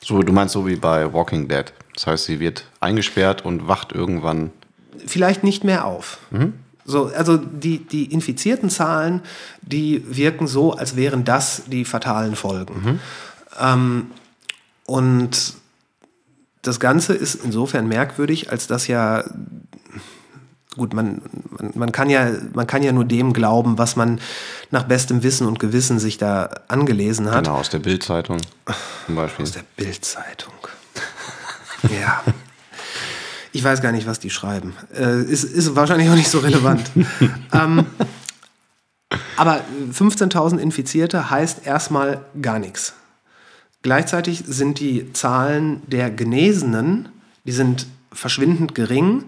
So, du meinst so wie bei Walking Dead. Das heißt, sie wird eingesperrt und wacht irgendwann. Vielleicht nicht mehr auf. Mhm. So, also die, die infizierten Zahlen, die wirken so, als wären das die fatalen Folgen. Mhm. Ähm, und das Ganze ist insofern merkwürdig, als dass ja, gut, man, man, man, kann ja, man kann ja nur dem glauben, was man nach bestem Wissen und Gewissen sich da angelesen hat. Genau, aus der Bildzeitung zum Beispiel. Aus der Bildzeitung. ja. Ich weiß gar nicht, was die schreiben. Äh, ist, ist wahrscheinlich auch nicht so relevant. ähm, aber 15.000 Infizierte heißt erstmal gar nichts. Gleichzeitig sind die Zahlen der Genesenen, die sind verschwindend gering,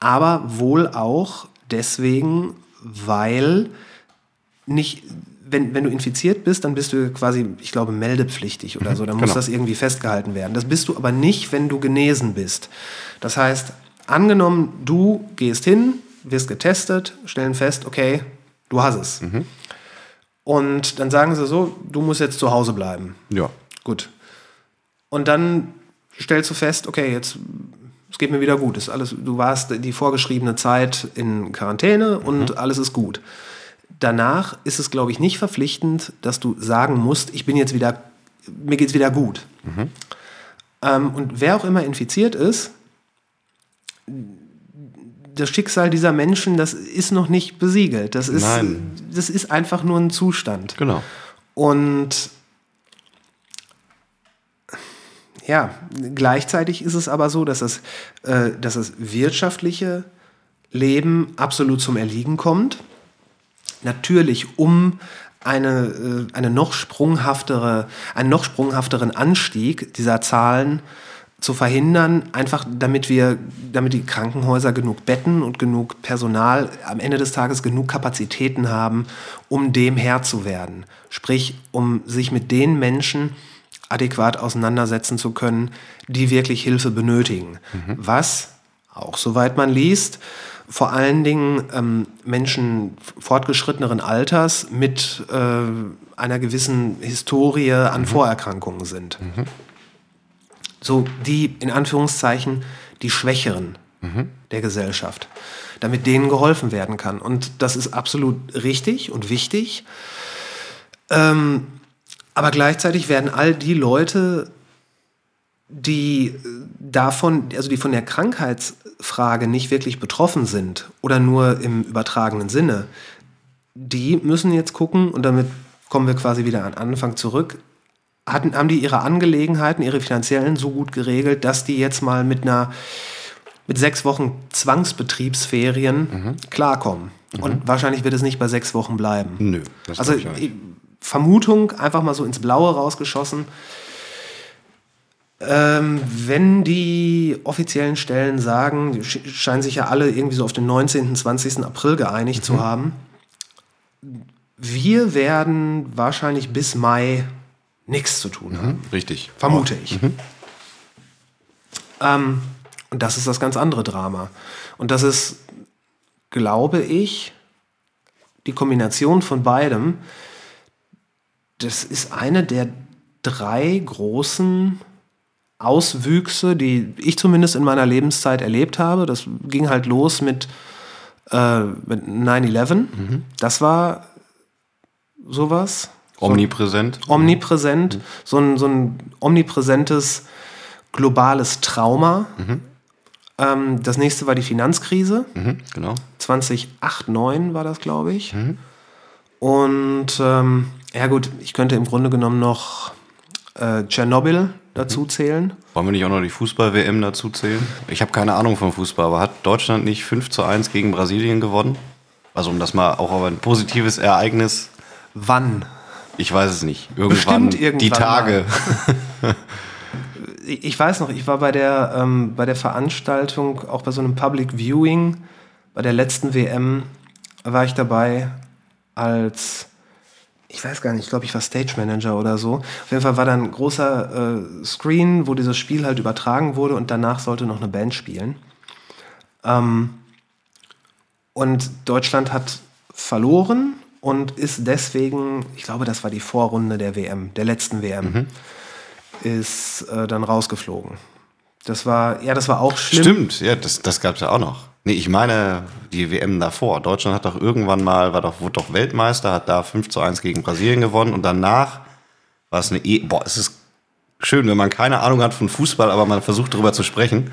aber wohl auch deswegen, weil nicht wenn, wenn du infiziert bist, dann bist du quasi, ich glaube, meldepflichtig oder so. Dann muss genau. das irgendwie festgehalten werden. Das bist du aber nicht, wenn du genesen bist. Das heißt, angenommen, du gehst hin, wirst getestet, stellen fest, okay, du hast es. Mhm. Und dann sagen sie so, du musst jetzt zu Hause bleiben. Ja. Gut. Und dann stellst du fest, okay, jetzt geht mir wieder gut. Ist alles, du warst die vorgeschriebene Zeit in Quarantäne und mhm. alles ist gut. Danach ist es, glaube ich, nicht verpflichtend, dass du sagen musst, ich bin jetzt wieder, mir geht es wieder gut. Mhm. Ähm, und wer auch immer infiziert ist, das Schicksal dieser Menschen, das ist noch nicht besiegelt. Das ist, Nein. das ist einfach nur ein Zustand. Genau. Und ja, gleichzeitig ist es aber so, dass das, äh, dass das wirtschaftliche Leben absolut zum Erliegen kommt natürlich um eine, äh, eine noch sprunghaftere, einen noch sprunghafteren Anstieg dieser Zahlen zu verhindern, einfach damit wir, damit die Krankenhäuser genug Betten und genug Personal, am Ende des Tages genug Kapazitäten haben, um dem Herr zu werden. Sprich, um sich mit den Menschen adäquat auseinandersetzen zu können, die wirklich Hilfe benötigen. Mhm. Was, auch soweit man liest, vor allen Dingen ähm, Menschen fortgeschritteneren Alters mit äh, einer gewissen Historie an mhm. Vorerkrankungen sind. Mhm. So die, in Anführungszeichen, die Schwächeren mhm. der Gesellschaft, damit denen geholfen werden kann. Und das ist absolut richtig und wichtig. Ähm, aber gleichzeitig werden all die Leute die davon, also die von der Krankheitsfrage nicht wirklich betroffen sind oder nur im übertragenen Sinne, die müssen jetzt gucken, und damit kommen wir quasi wieder an Anfang zurück, hatten, haben die ihre Angelegenheiten, ihre finanziellen so gut geregelt, dass die jetzt mal mit einer mit sechs Wochen Zwangsbetriebsferien mhm. klarkommen. Mhm. Und wahrscheinlich wird es nicht bei sechs Wochen bleiben. Nö. also Vermutung, einfach mal so ins Blaue rausgeschossen, ähm, wenn die offiziellen Stellen sagen, die scheinen sich ja alle irgendwie so auf den 19., 20. April geeinigt mhm. zu haben, wir werden wahrscheinlich bis Mai nichts zu tun haben. Mhm, richtig. Vermute oh. ich. Mhm. Ähm, und das ist das ganz andere Drama. Und das ist, glaube ich, die Kombination von beidem. Das ist eine der drei großen Auswüchse, die ich zumindest in meiner Lebenszeit erlebt habe. Das ging halt los mit, äh, mit 9-11. Mhm. Das war sowas. Omnipräsent. So omnipräsent. Mhm. So, ein, so ein omnipräsentes globales Trauma. Mhm. Ähm, das nächste war die Finanzkrise. Mhm, genau. 2008, 9 war das, glaube ich. Und ähm, ja gut, ich könnte im Grunde genommen noch äh, Tschernobyl dazu zählen. Wollen wir nicht auch noch die Fußball-WM dazu zählen? Ich habe keine Ahnung vom Fußball, aber hat Deutschland nicht 5 zu 1 gegen Brasilien gewonnen? Also um das mal auch auf ein positives Ereignis, Wann? ich weiß es nicht. Irgendwann, Bestimmt irgendwann die Tage. Ich ich weiß noch, ich war bei der, ähm, bei der Veranstaltung, auch bei so einem Public Viewing, bei der letzten WM war ich dabei als, ich weiß gar nicht, ich glaube, ich war Stage Manager oder so. Auf jeden Fall war da ein großer äh, Screen, wo dieses Spiel halt übertragen wurde und danach sollte noch eine Band spielen. Ähm, und Deutschland hat verloren und ist deswegen, ich glaube, das war die Vorrunde der WM, der letzten WM, ist äh, dann rausgeflogen. Das war, ja, das war auch schlimm. Stimmt, ja, das, das gab es ja auch noch. Nee, ich meine die WM davor. Deutschland hat doch irgendwann mal, war doch, wurde doch Weltmeister, hat da 5 zu 1 gegen Brasilien gewonnen und danach war es eine E. Boah, es ist schön, wenn man keine Ahnung hat von Fußball, aber man versucht darüber zu sprechen.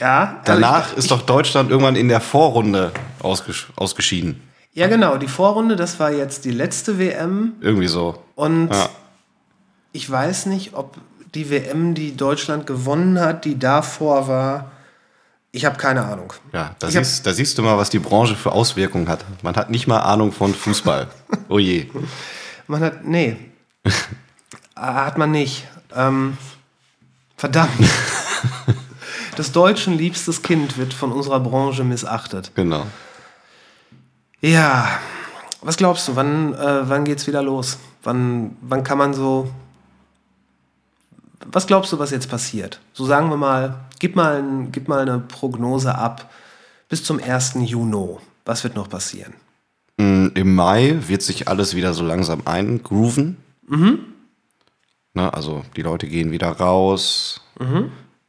Ja, also Danach ich, ist doch Deutschland irgendwann in der Vorrunde ausgesch ausgeschieden. Ja, genau, die Vorrunde, das war jetzt die letzte WM Irgendwie so. und Ja. ich weiß nicht, ob die WM, die Deutschland gewonnen hat, die davor war. Ich habe keine Ahnung. Ja, da siehst, da siehst du mal, was die Branche für Auswirkungen hat. Man hat nicht mal Ahnung von Fußball. Oh je. Man hat, nee, hat man nicht. Ähm, verdammt. Das Deutschen liebstes Kind wird von unserer Branche missachtet. Genau. Ja, was glaubst du, wann, äh, wann geht's wieder los? Wann, wann kann man so. Was glaubst du, was jetzt passiert? So sagen wir mal, gib mal, ein, gib mal eine Prognose ab bis zum 1. Juni. Was wird noch passieren? Mm, Im Mai wird sich alles wieder so langsam eingrooven. Ne, also die Leute gehen wieder raus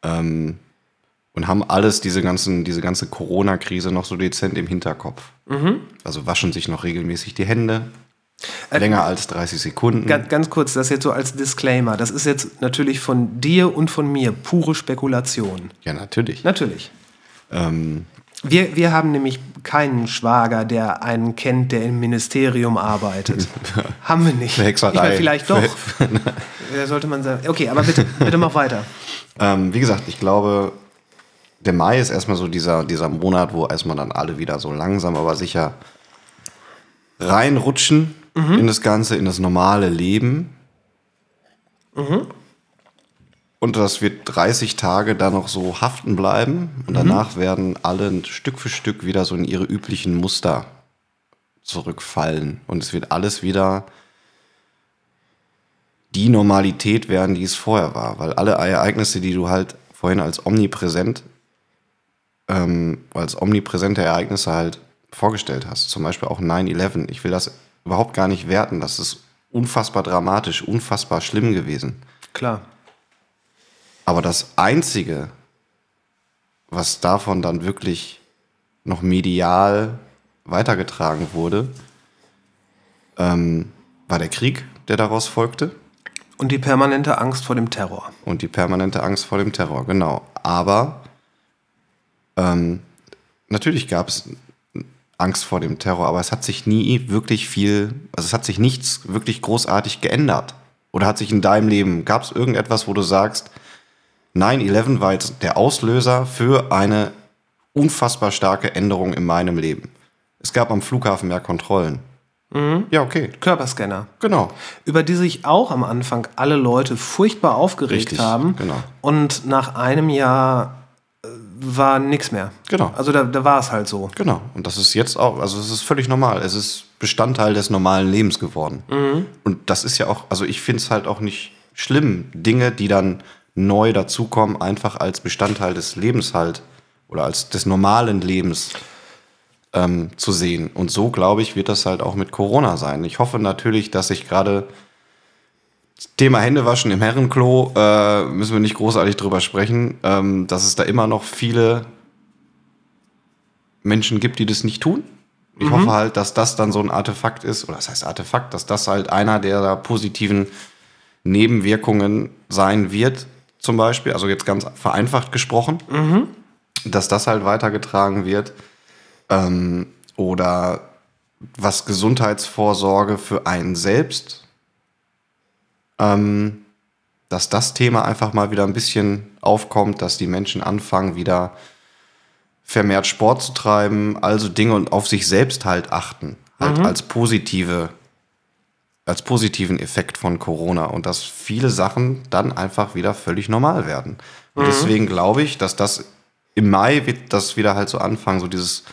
ähm, und haben alles, diese, ganzen, diese ganze Corona-Krise noch so dezent im Hinterkopf. Also waschen sich noch regelmäßig die Hände. Länger als 30 Sekunden. Ganz, ganz kurz, das jetzt so als Disclaimer. Das ist jetzt natürlich von dir und von mir pure Spekulation. Ja, natürlich. Natürlich. Ähm, Wir, wir haben nämlich keinen Schwager, der einen kennt, der im Ministerium arbeitet. haben wir nicht. Hexerei. Ich meine, vielleicht doch. Da sollte man sagen. Okay, aber bitte, bitte mach weiter. Ähm, wie gesagt, ich glaube, der Mai ist erstmal so dieser, dieser Monat, wo erstmal dann alle wieder so langsam, aber sicher reinrutschen in das Ganze, in das normale Leben. Und das wird 30 Tage da noch so haften bleiben. Und danach werden alle Stück für Stück wieder so in ihre üblichen Muster zurückfallen. Und es wird alles wieder die Normalität werden, die es vorher war. Weil alle Ereignisse, die du halt vorhin als omnipräsent, ähm, als omnipräsente Ereignisse halt vorgestellt hast, zum Beispiel auch 9-11, ich will das überhaupt gar nicht werten, das ist unfassbar dramatisch, unfassbar schlimm gewesen. Klar. Aber das Einzige, was davon dann wirklich noch medial weitergetragen wurde, ähm, war der Krieg, der daraus folgte. Und die permanente Angst vor dem Terror. Und die permanente Angst vor dem Terror, genau. Aber ähm, natürlich gab es Angst vor dem Terror, aber es hat sich nie wirklich viel, also es hat sich nichts wirklich großartig geändert. Oder hat sich in deinem Leben, gab es irgendetwas, wo du sagst, 9-11 war jetzt der Auslöser für eine unfassbar starke Änderung in meinem Leben. Es gab am Flughafen mehr Kontrollen. Ja, okay. Körperscanner. Genau. Über die sich auch am Anfang alle Leute furchtbar aufgeregt Richtig, haben. genau. Und nach einem Jahr war nichts mehr. Genau. Also da, da war es halt so. Genau. Und das ist jetzt auch, also es ist völlig normal. Es ist Bestandteil des normalen Lebens geworden. Und das ist ja auch, also ich finde es halt auch nicht schlimm, Dinge, die dann neu dazukommen, einfach als Bestandteil des Lebens halt oder als des normalen Lebens ähm, zu sehen. Und so, glaube ich, wird das halt auch mit Corona sein. Ich hoffe natürlich, dass sich gerade Thema Händewaschen im Herrenklo, äh, müssen wir nicht großartig drüber sprechen, ähm, dass es da immer noch viele Menschen gibt, die das nicht tun. Ich hoffe halt, dass das dann so ein Artefakt ist, oder das heißt Artefakt, dass das halt einer der positiven Nebenwirkungen sein wird, zum Beispiel, also jetzt ganz vereinfacht gesprochen. dass das halt weitergetragen wird. Ähm, oder was Gesundheitsvorsorge für einen selbst, ähm, dass das Thema einfach mal wieder ein bisschen aufkommt, dass die Menschen anfangen, wieder vermehrt Sport zu treiben, also Dinge und auf sich selbst halt achten, halt Mhm. als positive, als positiven Effekt von Corona und dass viele Sachen dann einfach wieder völlig normal werden. Und deswegen glaube ich, dass das im Mai wird das wieder halt so anfangen, so dieses,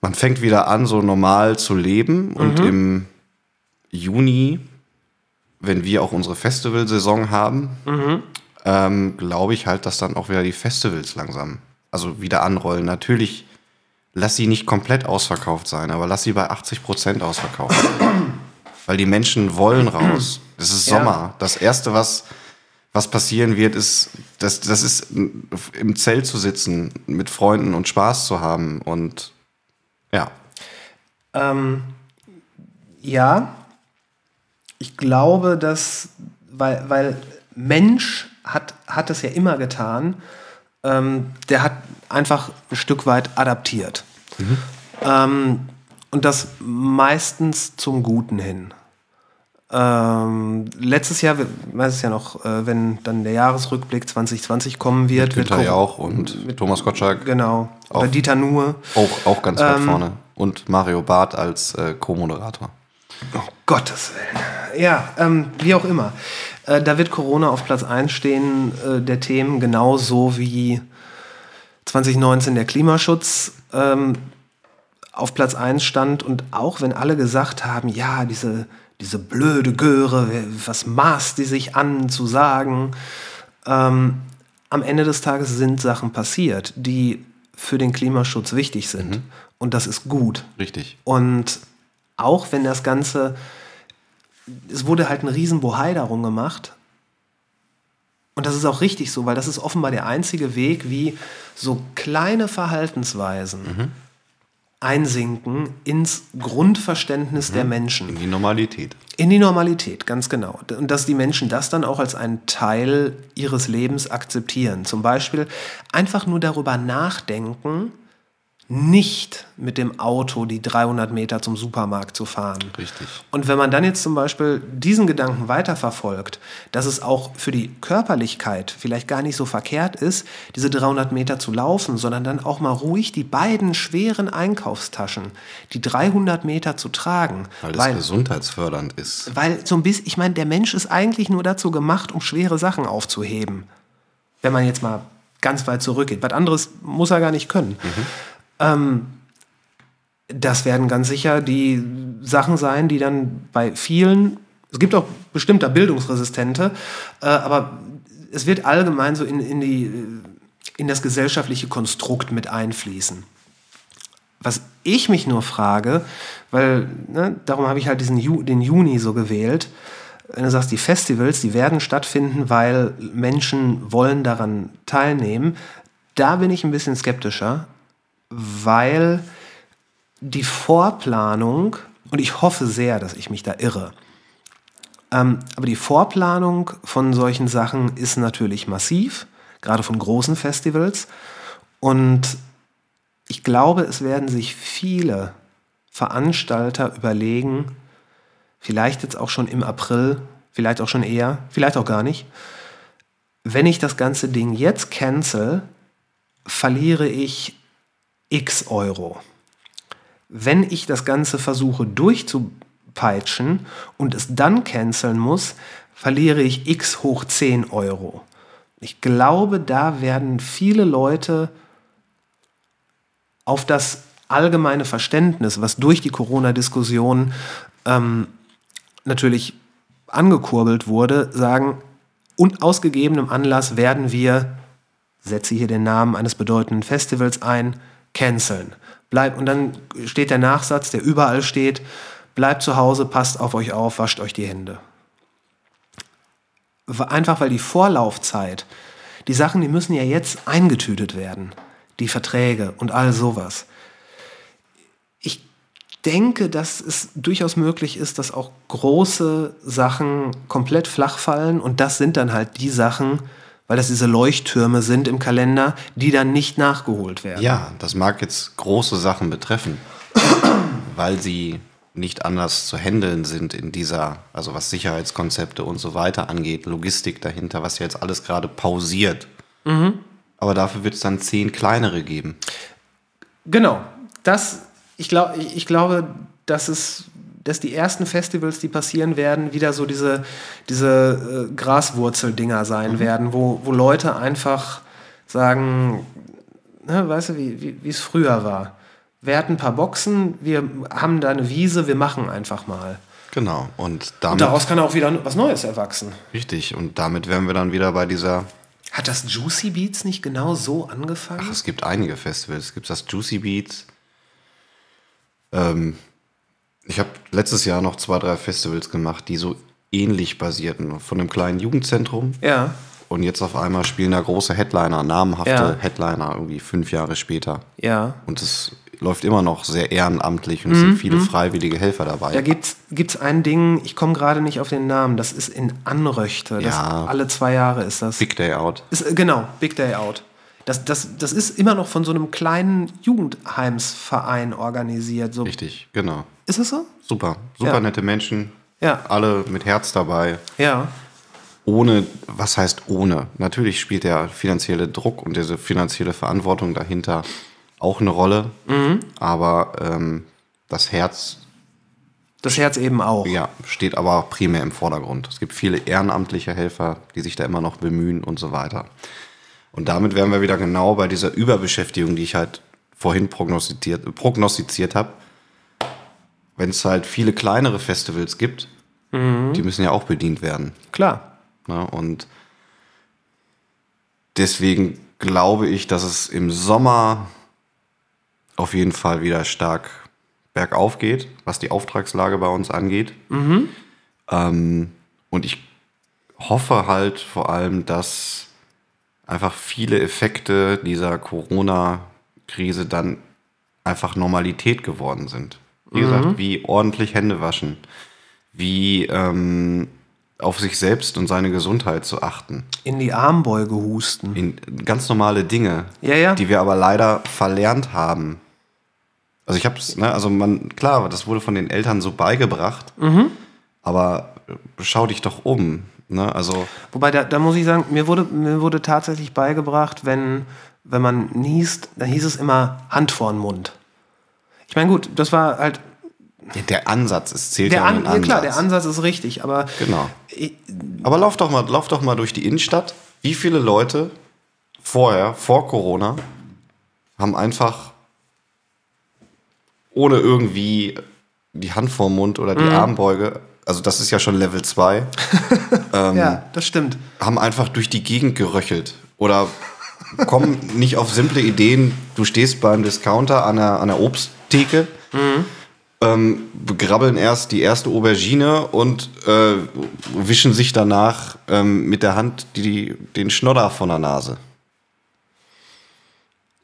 man fängt wieder an, so normal zu leben und im Juni, wenn wir auch unsere Festivalsaison haben, ähm, glaube ich halt, dass dann auch wieder die Festivals langsam, also wieder anrollen. Natürlich, lass sie nicht komplett ausverkauft sein, aber lass sie bei 80 Prozent ausverkauft sein. Weil die Menschen wollen raus. Es ist Ja. Sommer. Das Erste, was, was passieren wird, ist, das, das ist im Zelt zu sitzen, mit Freunden und Spaß zu haben. Und ja, Ähm, ja, ich glaube, dass, weil, weil Mensch hat, hat es ja immer getan, ähm, der hat einfach ein Stück weit adaptiert. Ähm, und das meistens zum Guten hin. Ähm, letztes Jahr, weiß es ja noch, äh, wenn dann der Jahresrückblick 2020 kommen wird, wird Günther Jauch und Thomas Gottschalk Genau. Oder Auch. Dieter Nuhr. auch, auch ganz weit Ähm, vorne. Und Mario Barth als äh, Co-Moderator. Oh, Gottes Willen. Ja, ähm, wie auch immer. Äh, da wird Corona auf Platz 1 stehen äh, der Themen, genauso wie 2019 der Klimaschutz ähm, auf Platz 1 stand. Und auch wenn alle gesagt haben, ja, diese, diese blöde Göre, was maßt die sich an zu sagen, ähm, am Ende des Tages sind Sachen passiert, die für den Klimaschutz wichtig sind. Und das ist gut. Richtig. Und auch wenn das Ganze, es wurde halt ein Riesenbohai darum gemacht. Und das ist auch richtig so, weil das ist offenbar der einzige Weg, wie so kleine Verhaltensweisen einsinken ins Grundverständnis der Menschen. In die Normalität. In die Normalität, ganz genau. Und dass die Menschen das dann auch als einen Teil ihres Lebens akzeptieren. Zum Beispiel einfach nur darüber nachdenken, nicht mit dem Auto die 300 Meter zum Supermarkt zu fahren. Richtig. Und wenn man dann jetzt zum Beispiel diesen Gedanken weiterverfolgt, dass es auch für die Körperlichkeit vielleicht gar nicht so verkehrt ist, diese 300 Meter zu laufen, sondern dann auch mal ruhig die beiden schweren Einkaufstaschen, die 300 Meter zu tragen. Weil das gesundheitsfördernd ist. Weil so ein bisschen, ich meine, der Mensch ist eigentlich nur dazu gemacht, um schwere Sachen aufzuheben. Wenn man jetzt mal ganz weit zurückgeht. Was anderes muss er gar nicht können. Ähm, das werden ganz sicher die Sachen sein, die dann bei vielen, es gibt auch bestimmter Bildungsresistente, äh, aber es wird allgemein so in, in, die, in das gesellschaftliche Konstrukt mit einfließen. Was ich mich nur frage, weil ne, darum habe ich halt diesen Ju den Juni so gewählt, wenn du sagst, die Festivals, die werden stattfinden, weil Menschen wollen daran teilnehmen, da bin ich ein bisschen skeptischer, weil die Vorplanung, und ich hoffe sehr, dass ich mich da irre, ähm, aber die Vorplanung von solchen Sachen ist natürlich massiv, gerade von großen Festivals. Und ich glaube, es werden sich viele Veranstalter überlegen, vielleicht jetzt auch schon im April, vielleicht auch schon eher, vielleicht auch gar nicht, wenn ich das ganze Ding jetzt cancel, verliere ich x Euro. Wenn ich das Ganze versuche durchzupeitschen und es dann canceln muss, verliere ich x hoch 10 Euro. Ich glaube, da werden viele Leute auf das allgemeine Verständnis, was durch die Corona-Diskussion ähm, natürlich angekurbelt wurde, sagen, und aus gegebenem Anlass werden wir, setze hier den Namen eines bedeutenden Festivals ein, canceln. Bleib, und dann steht der Nachsatz, der überall steht, bleibt zu Hause, passt auf euch auf, wascht euch die Hände. Einfach weil die Vorlaufzeit, die Sachen, die müssen ja jetzt eingetütet werden, die Verträge und all sowas. Ich denke, dass es durchaus möglich ist, dass auch große Sachen komplett flach fallen und das sind dann halt die Sachen, weil das diese Leuchttürme sind im Kalender, die dann nicht nachgeholt werden. Ja, das mag jetzt große Sachen betreffen, weil sie nicht anders zu handeln sind in dieser, also was Sicherheitskonzepte und so weiter angeht, Logistik dahinter, was jetzt alles gerade pausiert. Aber dafür wird es dann zehn kleinere geben. Genau. Das, ich, glaub, ich, ich glaube, dass es dass die ersten Festivals, die passieren werden, wieder so diese, diese äh, Graswurzeldinger sein werden, wo, wo Leute einfach sagen, ne, weißt du, wie, es früher war. Wir hatten ein paar Boxen, wir haben da eine Wiese, wir machen einfach mal. Genau. Und Und damit, daraus kann auch wieder was Neues erwachsen. richtig, und damit wären wir dann wieder bei dieser, Hat das Juicy Beats nicht genau so angefangen? ach, es gibt einige Festivals. Es gibt das Juicy Beats. Ähm, ich habe letztes Jahr noch zwei, drei Festivals gemacht, die so ähnlich basierten. Von einem kleinen Jugendzentrum ja, Und jetzt auf einmal spielen da große Headliner, namhafte Ja. Headliner, irgendwie fünf Jahre später. ja. Und es läuft immer noch sehr ehrenamtlich und es sind viele freiwillige Helfer dabei. Da gibt's gibt's ein Ding, ich komme gerade nicht auf den Namen, das ist in Anröchte. Ja. Alle zwei Jahre ist das. Big Day Out. Ist, äh, genau, Big Day Out. Das, das, das ist immer noch von so einem kleinen Jugendheimsverein organisiert. So, Richtig, genau. Ist es so? Super, super Ja. nette Menschen. Ja. Alle mit Herz dabei. Ja. Ohne, was heißt ohne? Natürlich spielt der finanzielle Druck und diese finanzielle Verantwortung dahinter auch eine Rolle. Mhm. Aber ähm, das Herz Das Herz eben auch. Ja, steht aber primär im Vordergrund. Es gibt viele ehrenamtliche Helfer, die sich da immer noch bemühen und so weiter. Und damit wären wir wieder genau bei dieser Überbeschäftigung, die ich halt vorhin prognostiziert, prognostiziert habe. Wenn es halt viele kleinere Festivals gibt, die müssen ja auch bedient werden. Klar. Ne? Und deswegen glaube ich, dass es im Sommer auf jeden Fall wieder stark bergauf geht, was die Auftragslage bei uns angeht. Ähm, und ich hoffe halt vor allem, dass einfach viele Effekte dieser Corona-Krise dann einfach Normalität geworden sind. Wie gesagt, wie ordentlich Hände waschen, wie ähm, auf sich selbst und seine Gesundheit zu achten. In die Armbeuge husten. In ganz normale Dinge, Ja, ja. die wir aber leider verlernt haben. Also ich hab's, ne, also man, klar, das wurde von den Eltern so beigebracht, Mhm. aber schau dich doch um. Ne? Also Wobei, da, da muss ich sagen, mir wurde, mir wurde tatsächlich beigebracht, wenn, wenn man niest, dann hieß es immer Hand vor den Mund. Ich meine, gut, das war halt. der Ansatz, es zählt Der ja An ja, Ansatz. klar, der Ansatz ist richtig, aber Genau. Aber lauf doch mal, lauf doch mal durch die Innenstadt. Wie viele Leute vorher, vor Corona, haben einfach ohne irgendwie die Hand vorm Mund oder die Armbeuge, also das ist ja schon Level 2, ja, das stimmt. haben einfach durch die Gegend geröchelt oder kommen nicht auf simple Ideen. Du stehst beim Discounter an der, an der Obsttheke, ähm, begrabbeln erst die erste Aubergine und äh, wischen sich danach ähm, mit der Hand die, den Schnodder von der Nase.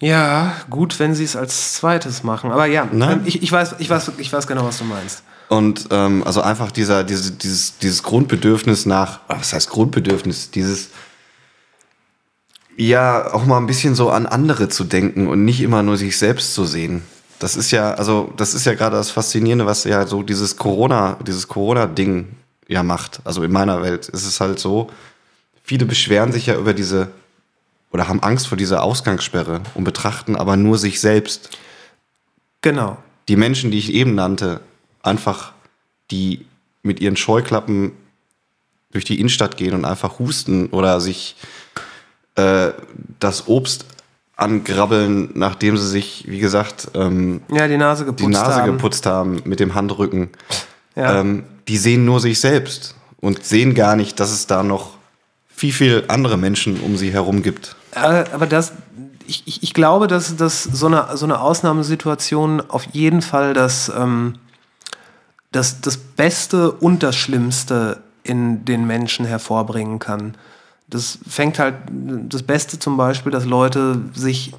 Ja, gut, wenn sie es als zweites machen. Aber ja, ähm, ich, ich, weiß, ich, weiß, ich weiß genau, was du meinst. Und ähm, also einfach dieser, diese, dieses, dieses Grundbedürfnis nach, ah, was heißt Grundbedürfnis? Dieses, ja, auch mal ein bisschen so an andere zu denken und nicht immer nur sich selbst zu sehen. Das ist ja, also, das ist ja gerade das Faszinierende, was ja so dieses Corona, dieses Corona-Ding ja macht. Also in meiner Welt ist es halt so, viele beschweren sich ja über diese oder haben Angst vor dieser Ausgangssperre und betrachten aber nur sich selbst Genau. die Menschen, die ich eben nannte, einfach die mit ihren Scheuklappen durch die Innenstadt gehen und einfach husten oder sich äh, das Obst angrabbeln, nachdem sie sich, wie gesagt, ähm, Ja, die Nase geputzt die Nase haben. geputzt haben mit dem Handrücken. Ja. Ähm, die sehen nur sich selbst und sehen gar nicht, dass es da noch viel, viel andere Menschen um sie herum gibt. Äh, aber das, ich, ich, ich glaube, dass, dass so, eine, so eine Ausnahmesituation auf jeden Fall das, ähm, das, das Beste und das Schlimmste in den Menschen hervorbringen kann. Das fängt halt das Beste zum Beispiel, dass Leute sich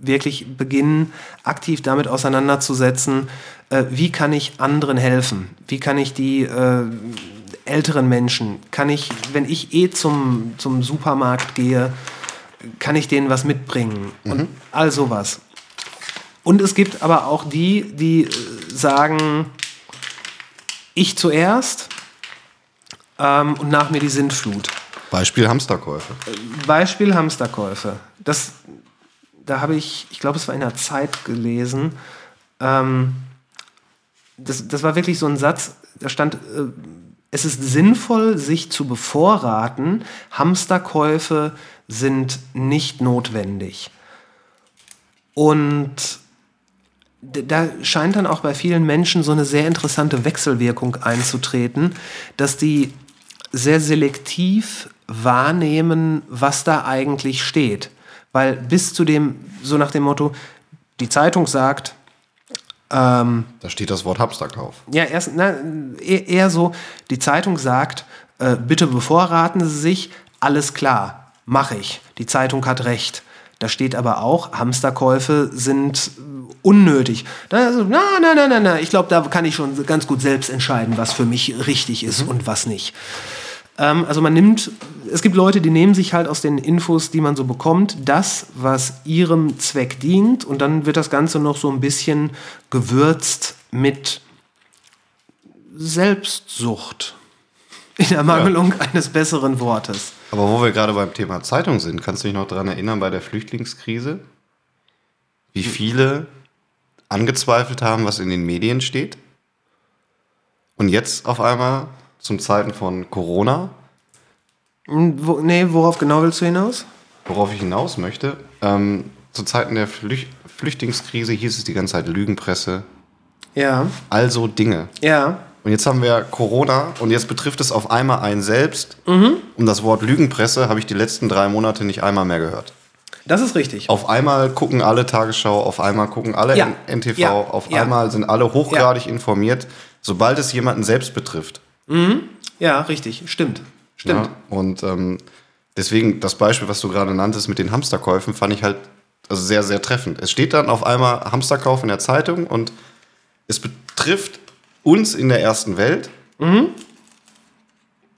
wirklich beginnen, aktiv damit auseinanderzusetzen, äh, wie kann ich anderen helfen? Wie kann ich die äh, älteren Menschen kann ich, wenn ich eh zum, zum Supermarkt gehe, kann ich denen was mitbringen und all sowas. Und es gibt aber auch die, die äh, sagen, ich zuerst ähm, und nach mir die Sintflut. Beispiel Hamsterkäufe. Beispiel Hamsterkäufe. Das, da habe ich, ich glaube, es war in der Zeit gelesen. Ähm, das, das war wirklich so ein Satz, da stand, äh, es ist sinnvoll, sich zu bevorraten. Hamsterkäufe sind nicht notwendig. Und da scheint dann auch bei vielen Menschen so eine sehr interessante Wechselwirkung einzutreten, dass die sehr selektiv wahrnehmen, was da eigentlich steht. Weil bis zu dem, so nach dem Motto, die Zeitung sagt, ähm, Da steht das Wort Hamsterkauf. ja, erst, na, eher so, die Zeitung sagt, äh, bitte bevorraten Sie sich, alles klar, mache ich. Die Zeitung hat recht. Da steht aber auch, Hamsterkäufe sind äh, unnötig. Also, na, na, na, na, na, ich glaube, da kann ich schon ganz gut selbst entscheiden, was für mich richtig ist und was nicht. Ähm, also man nimmt, es gibt Leute, die nehmen sich halt aus den Infos, die man so bekommt, das, was ihrem Zweck dient und dann wird das Ganze noch so ein bisschen gewürzt mit Selbstsucht. In Ermangelung eines besseren Wortes. Aber wo wir gerade beim Thema Zeitung sind, kannst du dich noch daran erinnern, bei der Flüchtlingskrise, wie viele angezweifelt haben, was in den Medien steht? Und jetzt auf einmal, zum Zeiten von Corona, Hm, Wo, nee, worauf genau willst du hinaus? worauf ich hinaus möchte, ähm, zu Zeiten der Flüch Flüchtlingskrise hieß es die ganze Zeit Lügenpresse, Ja, also Dinge. ja. Und jetzt haben wir Corona und jetzt betrifft es auf einmal einen selbst. Und das Wort Lügenpresse habe ich die letzten drei Monate nicht einmal mehr gehört. Das ist richtig. Auf einmal gucken alle Tagesschau, auf einmal gucken alle Ja. NTV, Ja. auf Ja. einmal sind alle hochgradig informiert, sobald es jemanden selbst betrifft. Ja, richtig. Stimmt. Stimmt. Ja? Und ähm, deswegen das Beispiel, was du gerade nanntest mit den Hamsterkäufen, fand ich halt also sehr, sehr treffend. Es steht dann auf einmal Hamsterkauf in der Zeitung und es betrifft uns in der ersten Welt.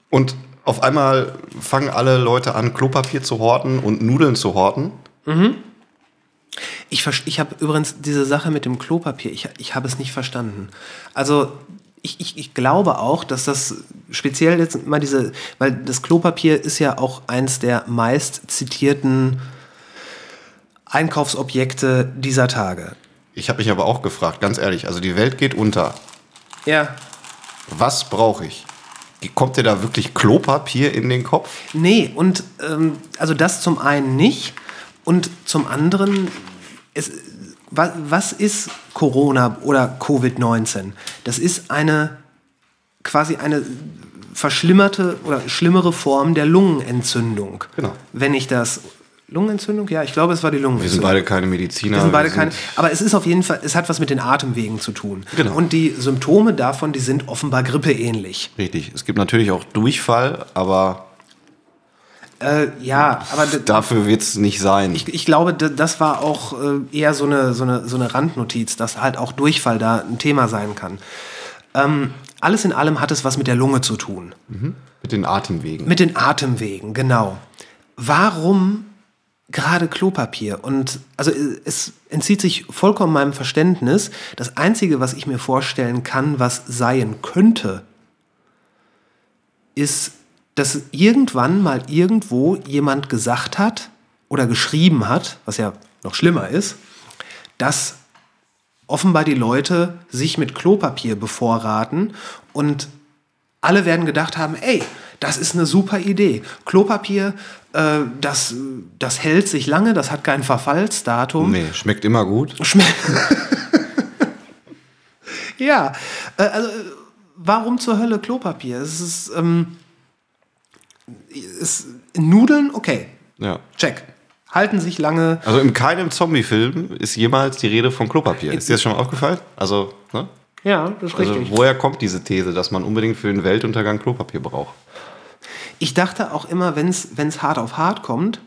Und auf einmal fangen alle Leute an, Klopapier zu horten und Nudeln zu horten. Ich, versch- ich habe übrigens diese Sache mit dem Klopapier, ich, ich habe es nicht verstanden. Also ich, ich, ich glaube auch, dass das speziell jetzt mal diese, weil das Klopapier ist ja auch eins der meist zitierten Einkaufsobjekte dieser Tage. Ich habe mich aber auch gefragt, ganz ehrlich, also die Welt geht unter. Ja. Was brauche ich? Kommt dir da wirklich Klopapier in den Kopf? Nee, und ähm, also das zum einen nicht und zum anderen, es, was, was ist Corona oder Covid-19? Das ist eine quasi eine verschlimmerte oder schlimmere Form der Lungenentzündung. Genau. Wenn ich das Lungenentzündung, ja, ich glaube, es war die Wir sind Lungenentzündung. beide keine Mediziner. Wir sind beide wir keine, aber es ist auf jeden Fall, es hat was mit den Atemwegen zu tun. Genau. Und die Symptome davon, die sind offenbar grippeähnlich. Richtig. Es gibt natürlich auch Durchfall, aber Äh, ja, aber dafür wird es nicht sein. Ich, ich glaube, das war auch äh, eher so eine, so, eine, so eine Randnotiz, dass halt auch Durchfall da ein Thema sein kann. Ähm, alles in allem hat es was mit der Lunge zu tun. Mit den Atemwegen. Mit den Atemwegen, genau. Warum gerade Klopapier? Und also äh, es entzieht sich vollkommen meinem Verständnis. Das Einzige, was ich mir vorstellen kann, was sein könnte, ist, dass irgendwann mal irgendwo jemand gesagt hat oder geschrieben hat, was ja noch schlimmer ist, dass offenbar die Leute sich mit Klopapier bevorraten und alle werden gedacht haben, ey, das ist eine super Idee. Klopapier, äh, das, das hält sich lange, das hat kein Verfallsdatum. nee, schmeckt immer gut. Schmeckt. ja, äh, also äh, warum zur Hölle Klopapier? Es ist, ähm, ist Nudeln, okay, Ja. check. Halten sich lange. Also in keinem Zombie-Film ist jemals die Rede von Klopapier. Ist dir das schon mal aufgefallen? Also, ne? Ja, das ist Also richtig. woher kommt diese These, dass man unbedingt für den Weltuntergang Klopapier braucht? Ich dachte auch immer, wenn es hart auf hart kommt,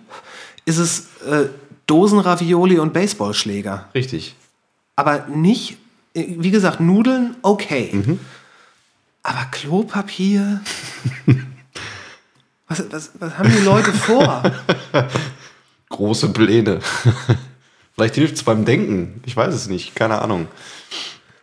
ist es äh, Dosenravioli und Baseballschläger. Richtig. Aber nicht, äh, wie gesagt, Nudeln, okay. Aber Klopapier? was, was, was haben die Leute vor? Große Pläne. Vielleicht hilft es beim Denken. Ich weiß es nicht. Keine Ahnung.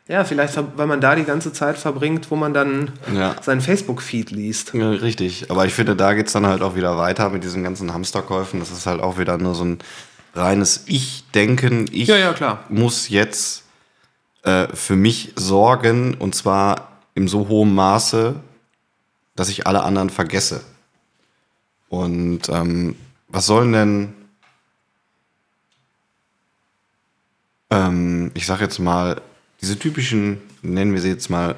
Ja, vielleicht, weil man da die ganze Zeit verbringt, wo man dann Ja. seinen Facebook-Feed liest. Ja, richtig. Aber ich finde, da geht es dann halt auch wieder weiter mit diesen ganzen Hamsterkäufen. Das ist halt auch wieder nur so ein reines Ich-Denken. Ich Ja, ja, klar. muss jetzt äh, für mich sorgen und zwar in so hohem Maße, dass ich alle anderen vergesse. Und ähm, was sollen denn, ähm, ich sag jetzt mal, diese typischen, nennen wir sie jetzt mal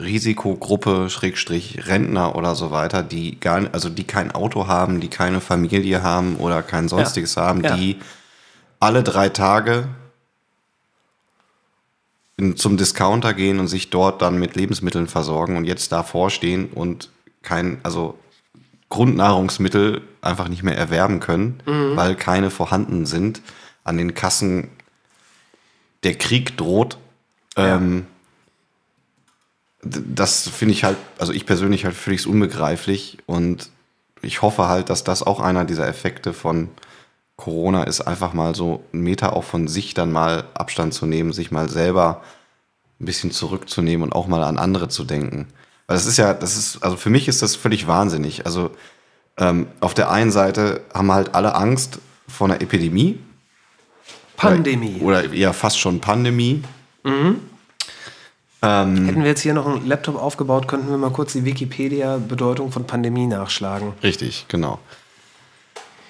Risikogruppe, Schrägstrich, Rentner oder so weiter, die gar nicht, also die kein Auto haben, die keine Familie haben oder kein sonstiges haben, Ja. die alle drei Tage in, zum Discounter gehen und sich dort dann mit Lebensmitteln versorgen und jetzt davor stehen und kein, also Grundnahrungsmittel einfach nicht mehr erwerben können, weil keine vorhanden sind. An den Kassen der Krieg droht. Ähm, d- das finde ich halt, also ich persönlich halt völlig unbegreiflich und ich hoffe halt, dass das auch einer dieser Effekte von Corona ist, einfach mal so einen Meter auch von sich dann mal Abstand zu nehmen, sich mal selber ein bisschen zurückzunehmen und auch mal an andere zu denken. Weil das ist ja, das ist, also für mich ist das völlig wahnsinnig. Also ähm, auf der einen Seite haben halt alle Angst vor einer Epidemie. Pandemie. Oder eher fast schon Pandemie. Hätten wir jetzt hier noch einen Laptop aufgebaut, könnten wir mal kurz die Wikipedia-Bedeutung von Pandemie nachschlagen. Richtig, genau.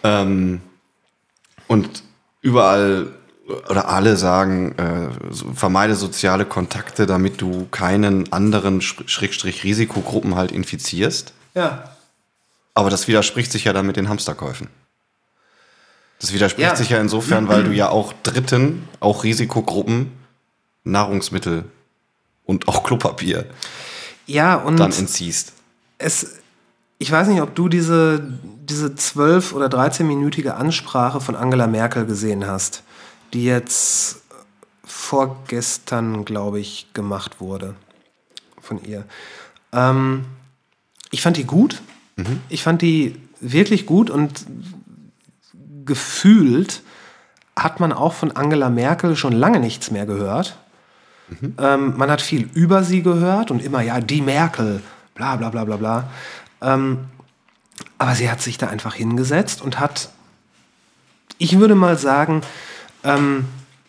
Ähm, und überall oder alle sagen, äh, vermeide soziale Kontakte, damit du keinen anderen Sch- Schrägstrich Risikogruppen halt infizierst. Ja. Aber das widerspricht sich ja dann mit den Hamsterkäufen. Das widerspricht Ja. sich ja insofern, weil du ja auch Dritten, auch Risikogruppen, Nahrungsmittel und auch Klopapier Ja, und dann entziehst. es, ich weiß nicht, ob du diese, diese 12- oder 13-minütige Ansprache von Angela Merkel gesehen hast, die jetzt vorgestern, glaube ich, gemacht wurde von ihr. Ähm, ich fand die gut. Ich fand die wirklich gut und gefühlt hat man auch von Angela Merkel schon lange nichts mehr gehört. Ähm, man hat viel über sie gehört und immer, ja, die Merkel, bla bla bla bla bla. Ähm, aber sie hat sich da einfach hingesetzt und hat, ich würde mal sagen, ähm,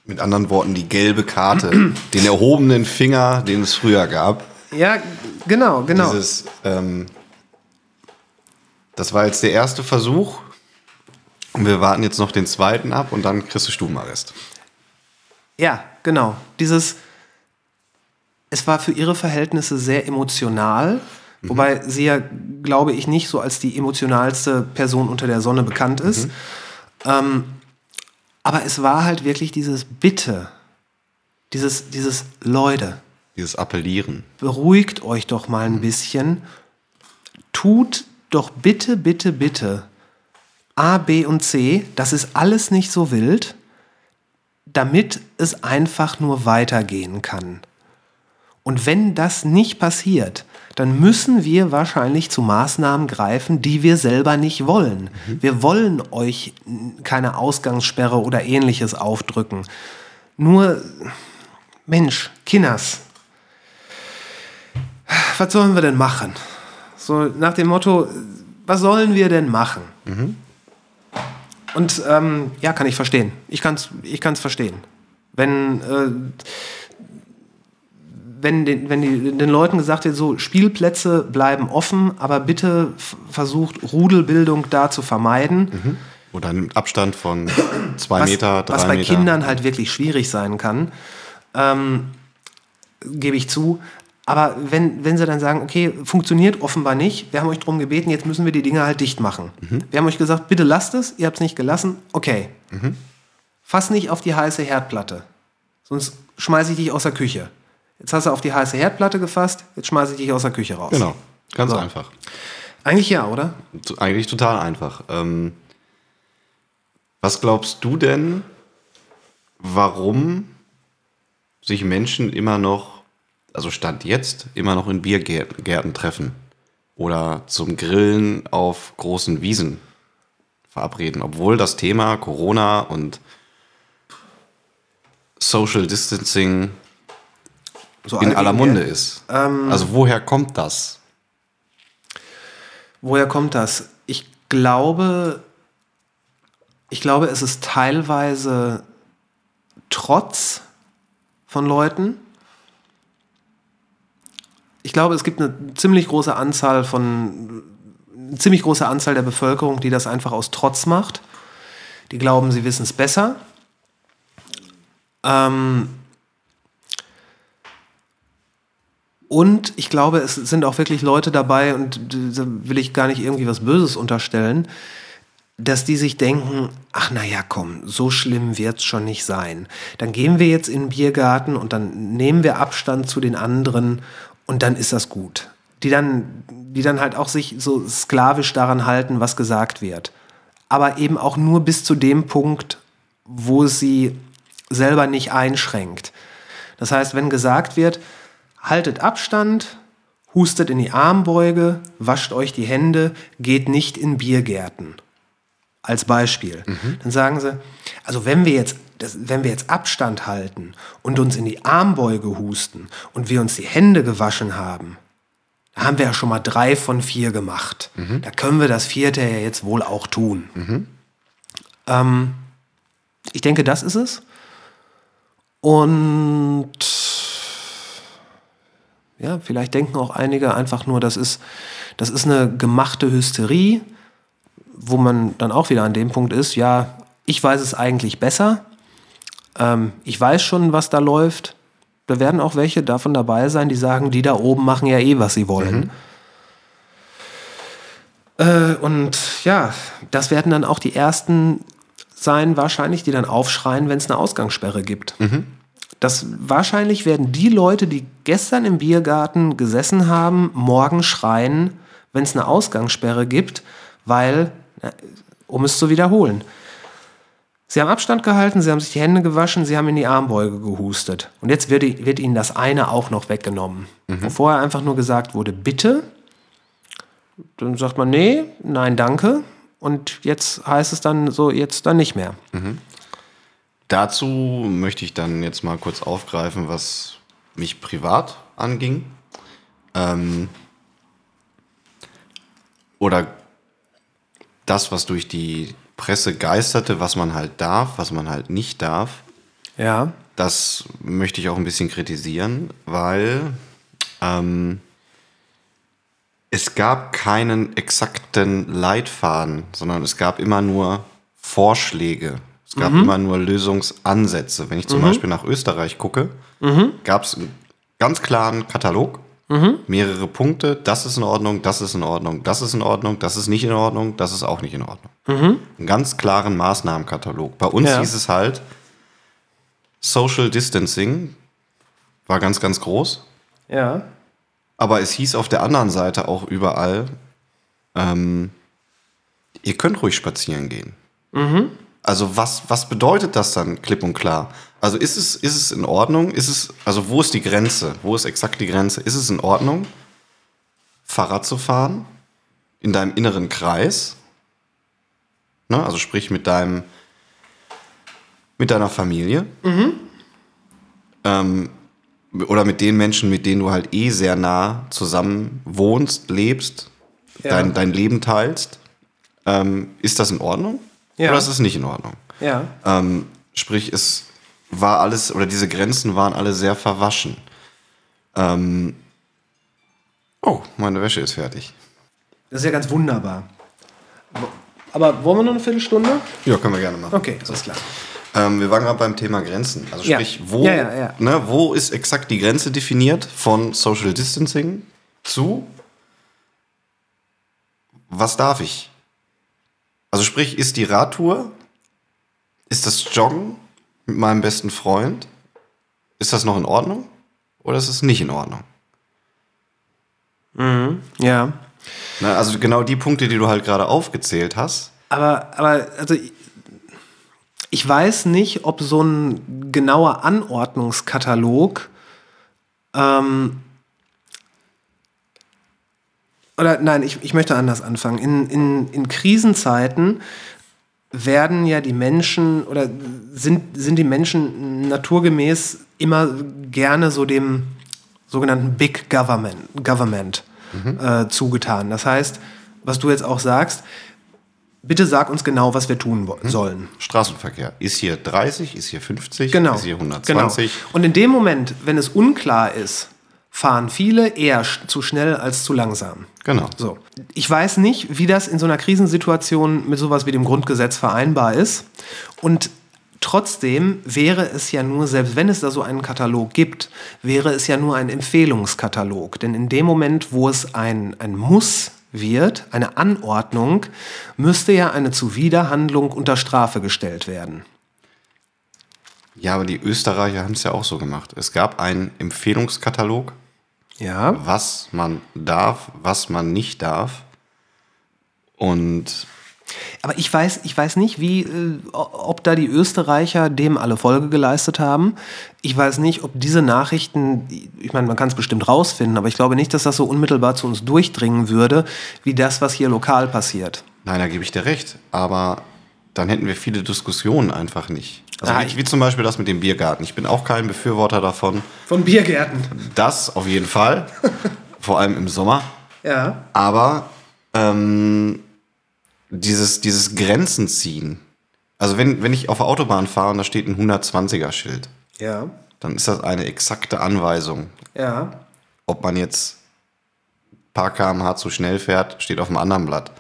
Mit anderen Worten, die gelbe Karte, den erhobenen Finger, den es früher gab. ja, genau, genau. Dieses, ähm, das war jetzt der erste Versuch. Und wir warten jetzt noch den zweiten ab und dann kriegst du Stubenarrest. Ja, genau. Dieses, es war für ihre Verhältnisse sehr emotional, wobei sie ja, glaube ich, nicht so als die emotionalste Person unter der Sonne bekannt ist. Ähm, aber es war halt wirklich dieses Bitte, dieses, dieses Leute, Dieses Appellieren. beruhigt euch doch mal ein bisschen. Tut doch bitte, bitte, bitte A, B und C, das ist alles nicht so wild, damit es einfach nur weitergehen kann. Und wenn das nicht passiert, dann müssen wir wahrscheinlich zu Maßnahmen greifen, die wir selber nicht wollen. Wir wollen euch keine Ausgangssperre oder ähnliches aufdrücken. Nur, Mensch, Kinders, was sollen wir denn machen? So nach dem Motto, was sollen wir denn machen? Und ähm, ja, kann ich verstehen. Ich kann es ich kann's verstehen. Wenn, äh, wenn, den, wenn die, den Leuten gesagt wird, so Spielplätze bleiben offen, aber bitte versucht Rudelbildung da zu vermeiden. Oder einen Abstand von zwei was, Meter, drei was bei Meter. Kindern halt wirklich schwierig sein kann, ähm, gebe ich zu. Aber wenn, wenn sie dann sagen, okay, funktioniert offenbar nicht, wir haben euch darum gebeten, jetzt müssen wir die Dinge halt dicht machen. Mhm. Wir haben euch gesagt, bitte lasst es, ihr habt es nicht gelassen, okay. Mhm. Fass nicht auf die heiße Herdplatte, sonst schmeiße ich dich aus der Küche. Jetzt hast du auf die heiße Herdplatte gefasst, jetzt schmeiße ich dich aus der Küche raus. Genau, ganz So. einfach. Eigentlich ja, oder? Eigentlich total einfach. Ähm, was glaubst du denn, warum sich Menschen immer noch also Stand jetzt, immer noch in Biergärten treffen. Oder zum Grillen auf großen Wiesen verabreden. Obwohl das Thema Corona und Social Distancing So in aller Munde ist. also woher kommt das? Woher kommt das? Ich glaube, ich glaube, es ist teilweise Trotz von Leuten. Ich glaube, es gibt eine ziemlich große Anzahl von, eine ziemlich große Anzahl der Bevölkerung, die das einfach aus Trotz macht. Die glauben, sie wissen es besser. Ähm, Und ich glaube, es sind auch wirklich Leute dabei, und da will ich gar nicht irgendwie was Böses unterstellen, dass die sich denken, ach na ja, komm, so schlimm wird's schon nicht sein. Dann gehen wir jetzt in den Biergarten und dann nehmen wir Abstand zu den anderen und dann ist das gut. Die dann, die dann halt auch sich so sklavisch daran halten, was gesagt wird. Aber eben auch nur bis zu dem Punkt, wo sie selber nicht einschränkt. Das heißt, wenn gesagt wird, haltet Abstand, hustet in die Armbeuge, wascht euch die Hände, geht nicht in Biergärten. Als Beispiel. Dann sagen sie, also wenn wir jetzt das, wenn wir jetzt Abstand halten und uns in die Armbeuge husten und wir uns die Hände gewaschen haben, da haben wir ja schon mal drei von vier gemacht. Da können wir das vierte ja jetzt wohl auch tun. Ähm, ich denke, das ist es. Und ja, vielleicht denken auch einige einfach nur, das ist, das ist eine gemachte Hysterie, wo man dann auch wieder an dem Punkt ist, ja, ich weiß es eigentlich besser. Ähm, ich weiß schon, was da läuft. Da werden auch welche davon dabei sein, die sagen, die da oben machen ja eh, was sie wollen. Äh, und ja, das werden dann auch die ersten sein, wahrscheinlich, die dann aufschreien, wenn es eine Ausgangssperre gibt. Das wahrscheinlich werden die Leute, die gestern im Biergarten gesessen haben, morgen schreien, wenn es eine Ausgangssperre gibt, weil, um es zu wiederholen, sie haben Abstand gehalten, sie haben sich die Hände gewaschen, sie haben in die Armbeuge gehustet. Und jetzt wird, wird ihnen das eine auch noch weggenommen. Wo vorher einfach nur gesagt wurde, bitte. Dann sagt man, nee, nein, danke. Und jetzt heißt es dann so, jetzt dann nicht mehr. Dazu möchte ich dann jetzt mal kurz aufgreifen, was mich privat anging. Ähm, oder das, was durch die Presse geisterte, was man halt darf, was man halt nicht darf. Ja. Das möchte ich auch ein bisschen kritisieren, weil ähm, es gab keinen exakten Leitfaden, sondern es gab immer nur Vorschläge. Es gab immer nur Lösungsansätze. Wenn ich zum Beispiel nach Österreich gucke, gab es einen ganz klaren Katalog, mehrere Punkte, das ist in Ordnung, das ist in Ordnung, das ist in Ordnung, das ist nicht in Ordnung, das ist auch nicht in Ordnung. Einen ganz klaren Maßnahmenkatalog. Bei uns Ja. hieß es halt, Social Distancing war ganz, ganz groß. Ja. Aber es hieß auf der anderen Seite auch überall, ähm, ihr könnt ruhig spazieren gehen. Also was, was bedeutet das dann klipp und klar? Also ist es, ist es in Ordnung? Ist es, also wo ist die Grenze? Wo ist exakt die Grenze? Ist es in Ordnung, Fahrrad zu fahren in deinem inneren Kreis? Ne? Also sprich mit deinem, mit deiner Familie. Ähm, oder mit den Menschen, mit denen du halt eh sehr nah zusammen wohnst, lebst, Ja. dein, dein Leben teilst. Ähm, ist das in Ordnung? Ja. Oder ist es nicht in Ordnung? Ja. Ähm, sprich, es war alles, oder diese Grenzen waren alle sehr verwaschen. Ähm, oh, meine Wäsche ist fertig. Das ist ja ganz wunderbar. Aber wollen wir noch eine Viertelstunde? Ja, können wir gerne machen. Okay, alles klar. Ähm, wir waren gerade beim Thema Grenzen. Also Ja. sprich, wo, Ja, ja, ja. Ne, wo ist exakt die Grenze definiert von Social Distancing zu was darf ich? Also sprich, ist die Radtour, ist das Joggen mit meinem besten Freund, ist das noch in Ordnung oder ist es nicht in Ordnung? Ja. Ne, also genau die Punkte, die du halt gerade aufgezählt hast. Aber, aber, also, ich- ich weiß nicht, ob so ein genauer Anordnungskatalog Ähm, oder nein, ich, ich möchte anders anfangen. In, in, in Krisenzeiten werden ja die Menschen oder sind, sind die Menschen naturgemäß immer gerne so dem sogenannten Big Government, Government äh, zugetan. Das heißt, was du jetzt auch sagst, bitte sag uns genau, was wir tun wo- sollen. Straßenverkehr. Ist hier 30, ist hier 50, Genau. ist hier 120? Genau. Und in dem Moment, wenn es unklar ist, fahren viele eher zu schnell als zu langsam. Genau. So. Ich weiß nicht, wie das in so einer Krisensituation mit sowas wie dem Grundgesetz vereinbar ist. Und trotzdem wäre es ja nur, selbst wenn es da so einen Katalog gibt, wäre es ja nur ein Empfehlungskatalog. Denn in dem Moment, wo es ein, ein Muss wird, eine Anordnung, müsste ja eine Zuwiderhandlung unter Strafe gestellt werden. Ja, aber die Österreicher haben es ja auch so gemacht. Es gab einen Empfehlungskatalog, Ja. was man darf, was man nicht darf. Und Aber ich weiß, ich weiß nicht, wie, äh, ob da die Österreicher dem alle Folge geleistet haben. Ich weiß nicht, ob diese Nachrichten, ich meine, man kann es bestimmt rausfinden, aber ich glaube nicht, dass das so unmittelbar zu uns durchdringen würde, wie das, was hier lokal passiert. nein, da gebe ich dir recht. Aber dann hätten wir viele Diskussionen einfach nicht. Also Ah, wie, ich- wie zum Beispiel das mit dem Biergarten. Ich bin auch kein Befürworter davon. Von Biergärten. Das auf jeden Fall. Vor allem im Sommer. Ja. Aber ähm, dieses, dieses Grenzen ziehen. Also wenn, wenn ich auf der Autobahn fahre und da steht ein 120er-Schild, Ja. dann ist das eine exakte Anweisung. Ja. Ob man jetzt ein paar kmh zu schnell fährt, steht auf dem anderen Blatt.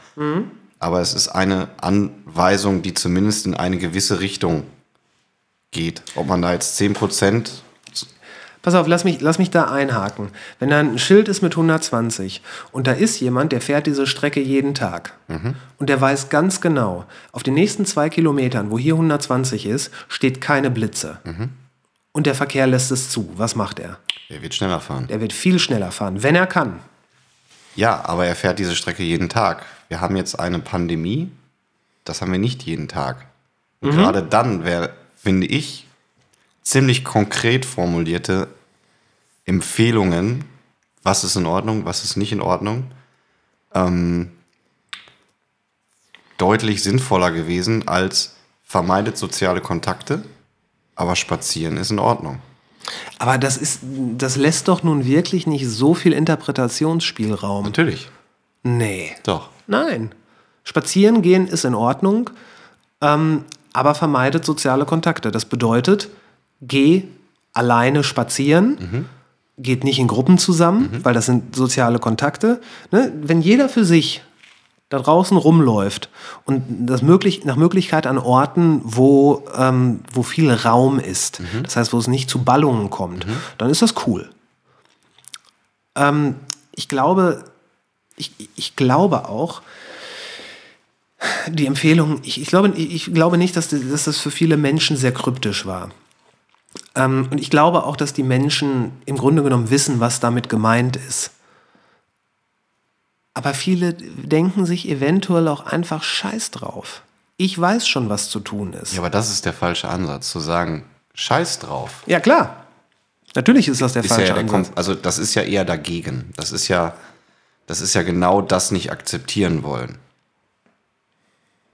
Aber es ist eine Anweisung, die zumindest in eine gewisse Richtung geht. Ob man da jetzt 10% Pass auf, lass mich, lass mich da einhaken. Wenn da ein Schild ist mit 120 und da ist jemand, der fährt diese Strecke jeden Tag und der weiß ganz genau, auf den nächsten zwei Kilometern, wo hier 120 ist, steht keine Blitze. Und der Verkehr lässt es zu. Was macht er? er wird schneller fahren. Er wird viel schneller fahren, wenn er kann. Ja, aber er fährt diese Strecke jeden Tag. Wir haben jetzt eine Pandemie, das haben wir nicht jeden Tag. Und gerade dann wäre, finde ich, ziemlich konkret formulierte Empfehlungen, was ist in Ordnung, was ist nicht in Ordnung, ähm, deutlich sinnvoller gewesen als vermeidet soziale Kontakte, aber spazieren ist in Ordnung. Aber das ist, das lässt doch nun wirklich nicht so viel Interpretationsspielraum. Natürlich. Nee. Doch. Nein. Spazieren gehen ist in Ordnung, ähm, aber vermeidet soziale Kontakte. Das bedeutet, geh alleine spazieren, geht nicht in Gruppen zusammen, weil das sind soziale Kontakte. Ne? Wenn jeder für sich da draußen rumläuft und das möglich, nach Möglichkeit an Orten, wo, ähm, wo viel Raum ist, das heißt, wo es nicht zu Ballungen kommt, dann ist das cool. Ähm, ich glaube, ich, ich glaube auch, die Empfehlung, ich, ich, glaube, ich glaube nicht, dass, dass das für viele Menschen sehr kryptisch war. Ähm, und ich glaube auch, dass die Menschen im Grunde genommen wissen, was damit gemeint ist. Aber viele denken sich eventuell auch einfach Scheiß drauf. Ich weiß schon, was zu tun ist. Ja, aber das ist der falsche Ansatz, zu sagen, scheiß drauf. Ja, klar. Natürlich ist das der ist ja falsche der Ansatz. Also das ist ja eher dagegen. Das ist ja, das ist ja genau das nicht akzeptieren wollen.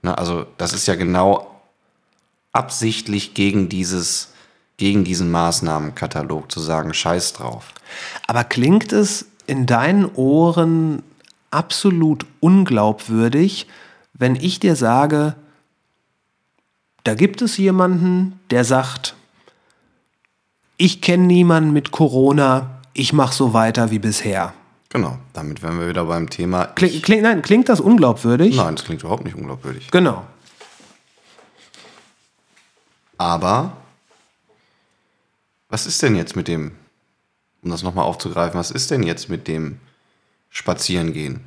Na, also das ist ja genau absichtlich gegen dieses, gegen diesen Maßnahmenkatalog zu sagen, scheiß drauf. Aber klingt es in deinen Ohren absolut unglaubwürdig, wenn ich dir sage, da gibt es jemanden, der sagt, ich kenne niemanden mit Corona, ich mache so weiter wie bisher. Genau, damit wären wir wieder beim Thema. Kling, kling, nein, klingt das unglaubwürdig? Nein, das klingt überhaupt nicht unglaubwürdig. Genau. Aber was ist denn jetzt mit dem, um das nochmal aufzugreifen, was ist denn jetzt mit dem Spazierengehen?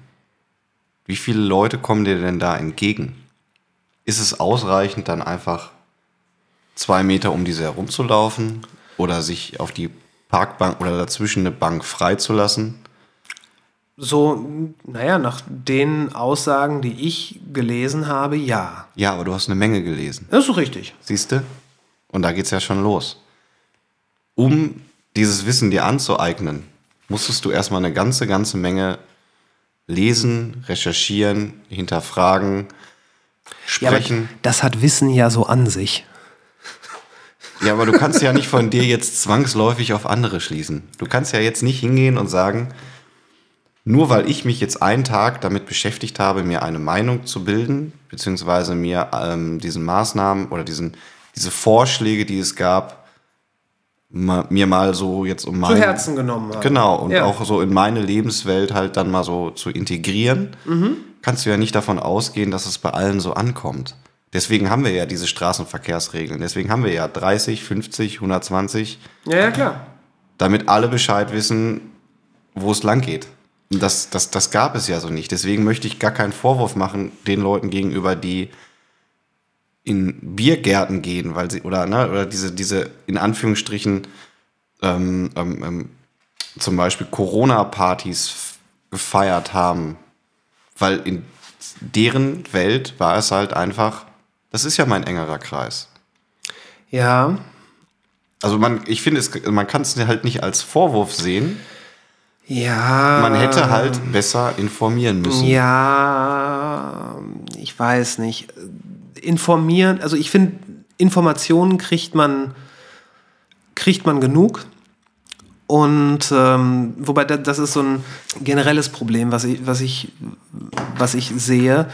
Wie viele Leute kommen dir denn da entgegen? Ist es ausreichend, dann einfach zwei Meter um diese herumzulaufen oder sich auf die Parkbank oder dazwischen eine Bank freizulassen? So, naja, nach den Aussagen, die ich gelesen habe, ja. Ja, aber du hast eine Menge gelesen. Das ist richtig. Siehst du? Und da geht's ja schon los. Um dieses Wissen dir anzueignen, musstest du erstmal eine ganze, ganze Menge lesen, recherchieren, hinterfragen, Ja, sprechen. das hat Wissen ja so an sich. Ja, aber du kannst ja nicht von dir jetzt zwangsläufig auf andere schließen. Du kannst ja jetzt nicht hingehen und sagen, nur weil ich mich jetzt einen Tag damit beschäftigt habe, mir eine Meinung zu bilden, beziehungsweise mir ähm, diesen Maßnahmen oder diesen, diese Vorschläge, die es gab, ma, mir mal so jetzt um Zu mein, Herzen genommen habe. Genau, und Ja. auch so in meine Lebenswelt halt dann mal so zu integrieren, Mhm. kannst du ja nicht davon ausgehen, dass es bei allen so ankommt. Deswegen haben wir ja diese Straßenverkehrsregeln. Deswegen haben wir ja 30, 50, 120, Ja, ja, klar. damit alle Bescheid wissen, wo es lang geht. Das, das, das gab es ja so nicht. Deswegen möchte ich gar keinen Vorwurf machen den Leuten gegenüber, die in Biergärten gehen, weil sie, oder, ne, oder diese, diese in Anführungsstrichen ähm, ähm, ähm, zum Beispiel Corona-Partys gefeiert haben. Weil in deren Welt war es halt einfach, das ist ja mein engerer Kreis. Ja, Also man, ich finde, es, man kann es halt nicht als Vorwurf sehen. Ja. Man hätte halt besser informieren müssen. Ja, ich weiß nicht. Informieren, also ich finde, Informationen kriegt man, kriegt man genug. Und ähm, wobei da- das ist so ein generelles Problem, was ich, was ich, was ich sehe.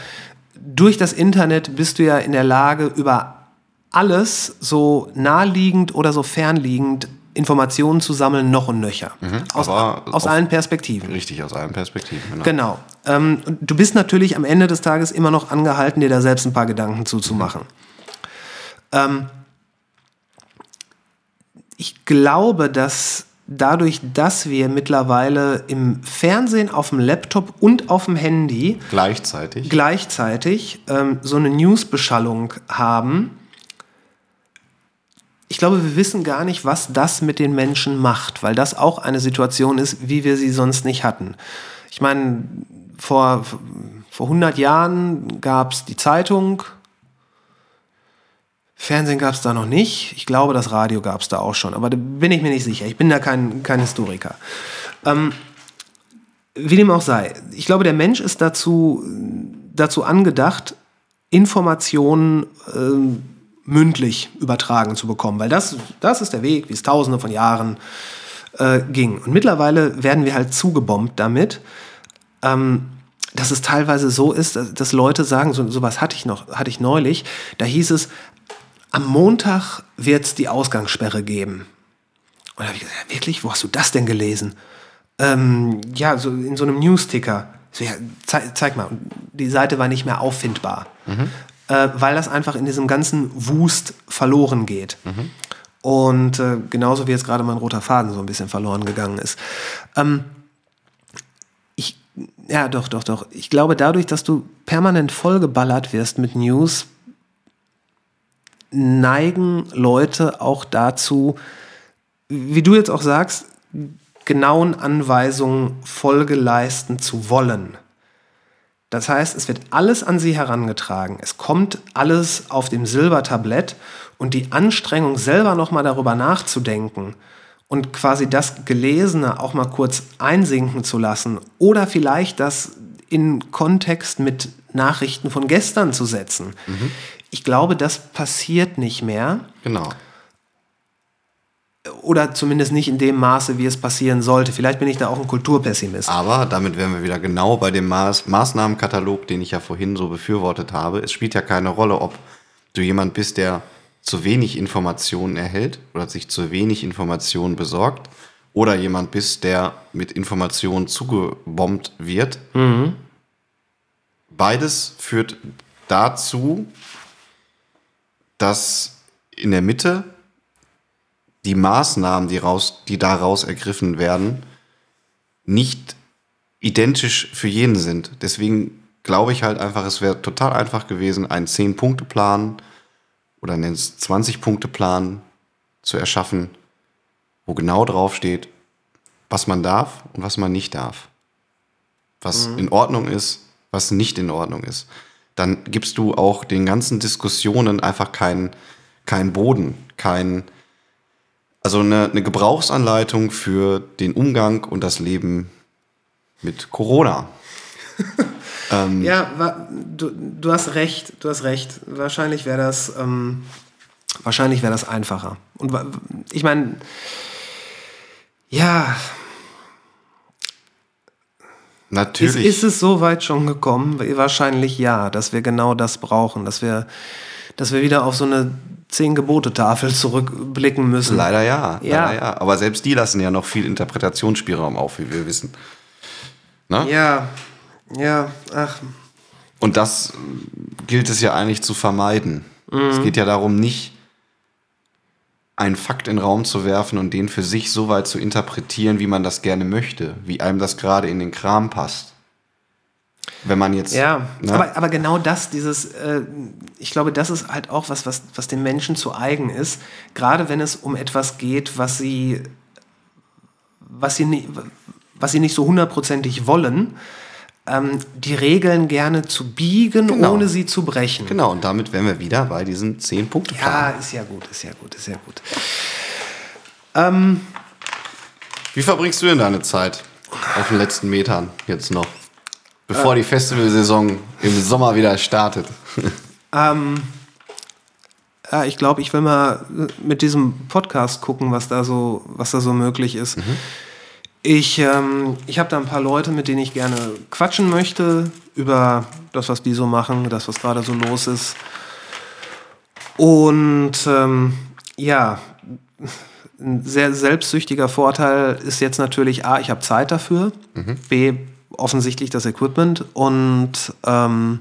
Durch das Internet bist du ja in der Lage, über alles so naheliegend oder so fernliegend Informationen zu sammeln, noch und nöcher. aus, aber aus auf- allen Perspektiven. Richtig, aus allen Perspektiven. Genau. Genau. Ähm, du bist natürlich am Ende des Tages immer noch angehalten, dir da selbst ein paar Gedanken zuzumachen. Ähm, ich glaube, dass dadurch, dass wir mittlerweile im Fernsehen, auf dem Laptop und auf dem Handy Gleichzeitig. gleichzeitig ähm, so eine Newsbeschallung haben. Ich glaube, wir wissen gar nicht, was das mit den Menschen macht, weil das auch eine Situation ist, wie wir sie sonst nicht hatten. Ich meine, vor, vor 100 Jahren gab es die Zeitung, Fernsehen gab es da noch nicht. Ich glaube, das Radio gab es da auch schon, aber da bin ich mir nicht sicher. Ich bin da kein, kein Historiker. Ähm, wie dem auch sei, ich glaube, der Mensch ist dazu, dazu angedacht, Informationen ähm, mündlich übertragen zu bekommen, weil das, das ist der Weg, wie es tausende von Jahren äh, ging. Und mittlerweile werden wir halt zugebombt damit, ähm, dass es teilweise so ist, dass, dass Leute sagen, so, sowas hatte ich noch, hatte ich neulich, da hieß es, am Montag wird es die Ausgangssperre geben. Und da habe ich gesagt, ja, wirklich, wo hast du das denn gelesen? Ähm, ja, so in so einem Newsticker. So, ja, zeig, zeig mal. Die Seite war nicht mehr auffindbar, äh, weil das einfach in diesem ganzen Wust verloren geht. Und äh, genauso wie jetzt gerade mein roter Faden so ein bisschen verloren gegangen ist. Ähm, ich, ja, doch, doch, doch. Ich glaube, dadurch, dass du permanent vollgeballert wirst mit News, neigen Leute auch dazu, wie du jetzt auch sagst, genauen Anweisungen Folge leisten zu wollen. Das heißt, es wird alles an sie herangetragen. Es kommt alles auf dem Silbertablett und die Anstrengung, selber nochmal darüber nachzudenken und quasi das Gelesene auch mal kurz einsinken zu lassen oder vielleicht das in Kontext mit Nachrichten von gestern zu setzen. Ich glaube, das passiert nicht mehr Genau. Oder zumindest nicht in dem Maße, wie es passieren sollte. Vielleicht bin ich da auch ein Kulturpessimist. Aber damit wären wir wieder genau bei dem Maß Maßnahmenkatalog, den ich ja vorhin so befürwortet habe. Es spielt ja keine Rolle, ob du jemand bist, der zu wenig Informationen erhält oder sich zu wenig Informationen besorgt oder jemand bist, der mit Informationen zugebombt wird. Beides führt dazu, dass in der Mitte die Maßnahmen, die, raus, die daraus ergriffen werden, nicht identisch für jeden sind. Deswegen glaube ich halt einfach, es wäre total einfach gewesen, einen 10-Punkte-Plan oder einen 20-Punkte-Plan zu erschaffen, wo genau draufsteht, was man darf und was man nicht darf. Was in Ordnung ist, was nicht in Ordnung ist. Dann gibst du auch den ganzen Diskussionen einfach keinen keinen Boden, kein, Also eine, eine Gebrauchsanleitung für den Umgang und das Leben mit Corona. ähm, ja, wa, du, du hast recht, du hast recht. Wahrscheinlich wäre das, ähm, wahrscheinlich wäre das einfacher. Und ich meine, ja. Natürlich. Ist, ist es so weit schon gekommen? Wahrscheinlich ja, dass wir genau das brauchen, dass wir, dass wir wieder auf so eine zehn Gebote-Tafel zurückblicken müssen. Leider ja, ja. Leider ja. Aber selbst die lassen ja noch viel Interpretationsspielraum auf, wie wir wissen. Ne? Ja, ja, ach. Und das gilt es ja eigentlich zu vermeiden. Mhm. Es geht ja darum, nicht einen Fakt in den Raum zu werfen und den für sich so weit zu interpretieren, wie man das gerne möchte, wie einem das gerade in den Kram passt. Wenn man jetzt. Ja, ne? aber, aber genau das, dieses, äh, ich glaube, das ist halt auch was, was, was den Menschen zu eigen ist. Gerade wenn es um etwas geht, was sie, was sie, nie, was sie nicht so hundertprozentig wollen, ähm, die Regeln gerne zu biegen, genau. ohne sie zu brechen. Genau, und damit wären wir wieder bei diesen zehn Punkte. Ja, ist ja gut, ist ja gut, ist ja gut. Ähm, Wie verbringst du denn deine Zeit auf den letzten Metern jetzt noch? Bevor äh, die Festivalsaison im Sommer wieder startet. Ähm, ja, ich glaube, ich will mal mit diesem Podcast gucken, was da so, was da so möglich ist. Mhm. Ich, ähm, ich habe da ein paar Leute, mit denen ich gerne quatschen möchte über das, was die so machen, das, was gerade so los ist. Und ähm, ja, ein sehr selbstsüchtiger Vorteil ist jetzt natürlich, A, ich habe Zeit dafür, mhm. B, offensichtlich das Equipment und ähm,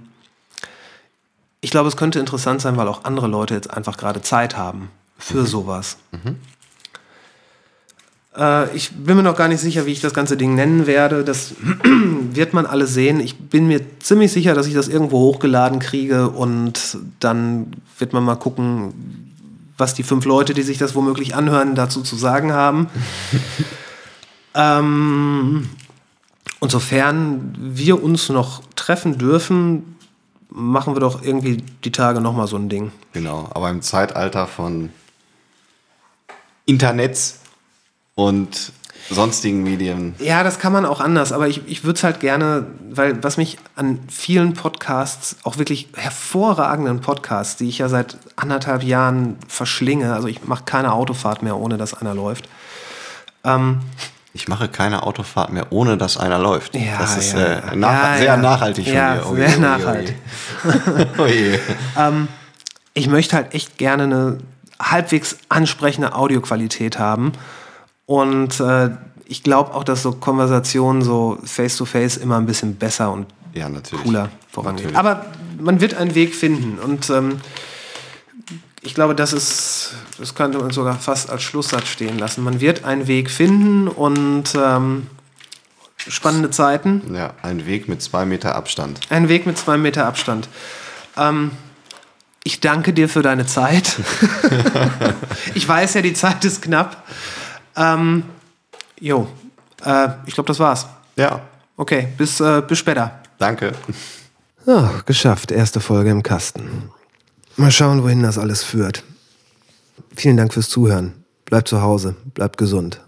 ich glaube, es könnte interessant sein, weil auch andere Leute jetzt einfach gerade Zeit haben für mhm. sowas. Mhm. Äh, ich bin mir noch gar nicht sicher, wie ich das ganze Ding nennen werde. Das wird man alle sehen. Ich bin mir ziemlich sicher, dass ich das irgendwo hochgeladen kriege und dann wird man mal gucken, was die fünf Leute, die sich das womöglich anhören, dazu zu sagen haben. ähm, und sofern wir uns noch treffen dürfen, machen wir doch irgendwie die Tage nochmal so ein Ding. Genau, aber im Zeitalter von Internets und sonstigen Medien. Ja, das kann man auch anders, aber ich, ich würde es halt gerne, weil was mich an vielen Podcasts, auch wirklich hervorragenden Podcasts, die ich ja seit anderthalb Jahren verschlinge, also ich mache keine Autofahrt mehr, ohne dass einer läuft. Ähm, ich mache keine Autofahrt mehr, ohne dass einer läuft. Ja, das ist ja, äh, nach, ja, sehr nachhaltig von ja, dir. Sehr nachhaltig. Ähm, ich möchte halt echt gerne eine halbwegs ansprechende Audioqualität haben. Und äh, ich glaube auch, dass so Konversationen so face-to-face -face immer ein bisschen besser und cooler vorangehen. Aber man wird einen Weg finden. Und ähm, ich glaube, das ist, das könnte man sogar fast als Schlusssatz stehen lassen. Man wird einen Weg finden und ähm, spannende Zeiten. Ja, ein Weg mit zwei Meter Abstand. Ein Weg mit zwei Meter Abstand. Ähm, ich danke dir für deine Zeit. ich weiß ja, die Zeit ist knapp. Ähm, jo, äh, ich glaube, das war's. Ja. Okay, bis, äh, bis später. Danke. Oh, geschafft. Erste Folge im Kasten. Mal schauen, wohin das alles führt. Vielen Dank fürs Zuhören. Bleibt zu Hause, bleibt gesund.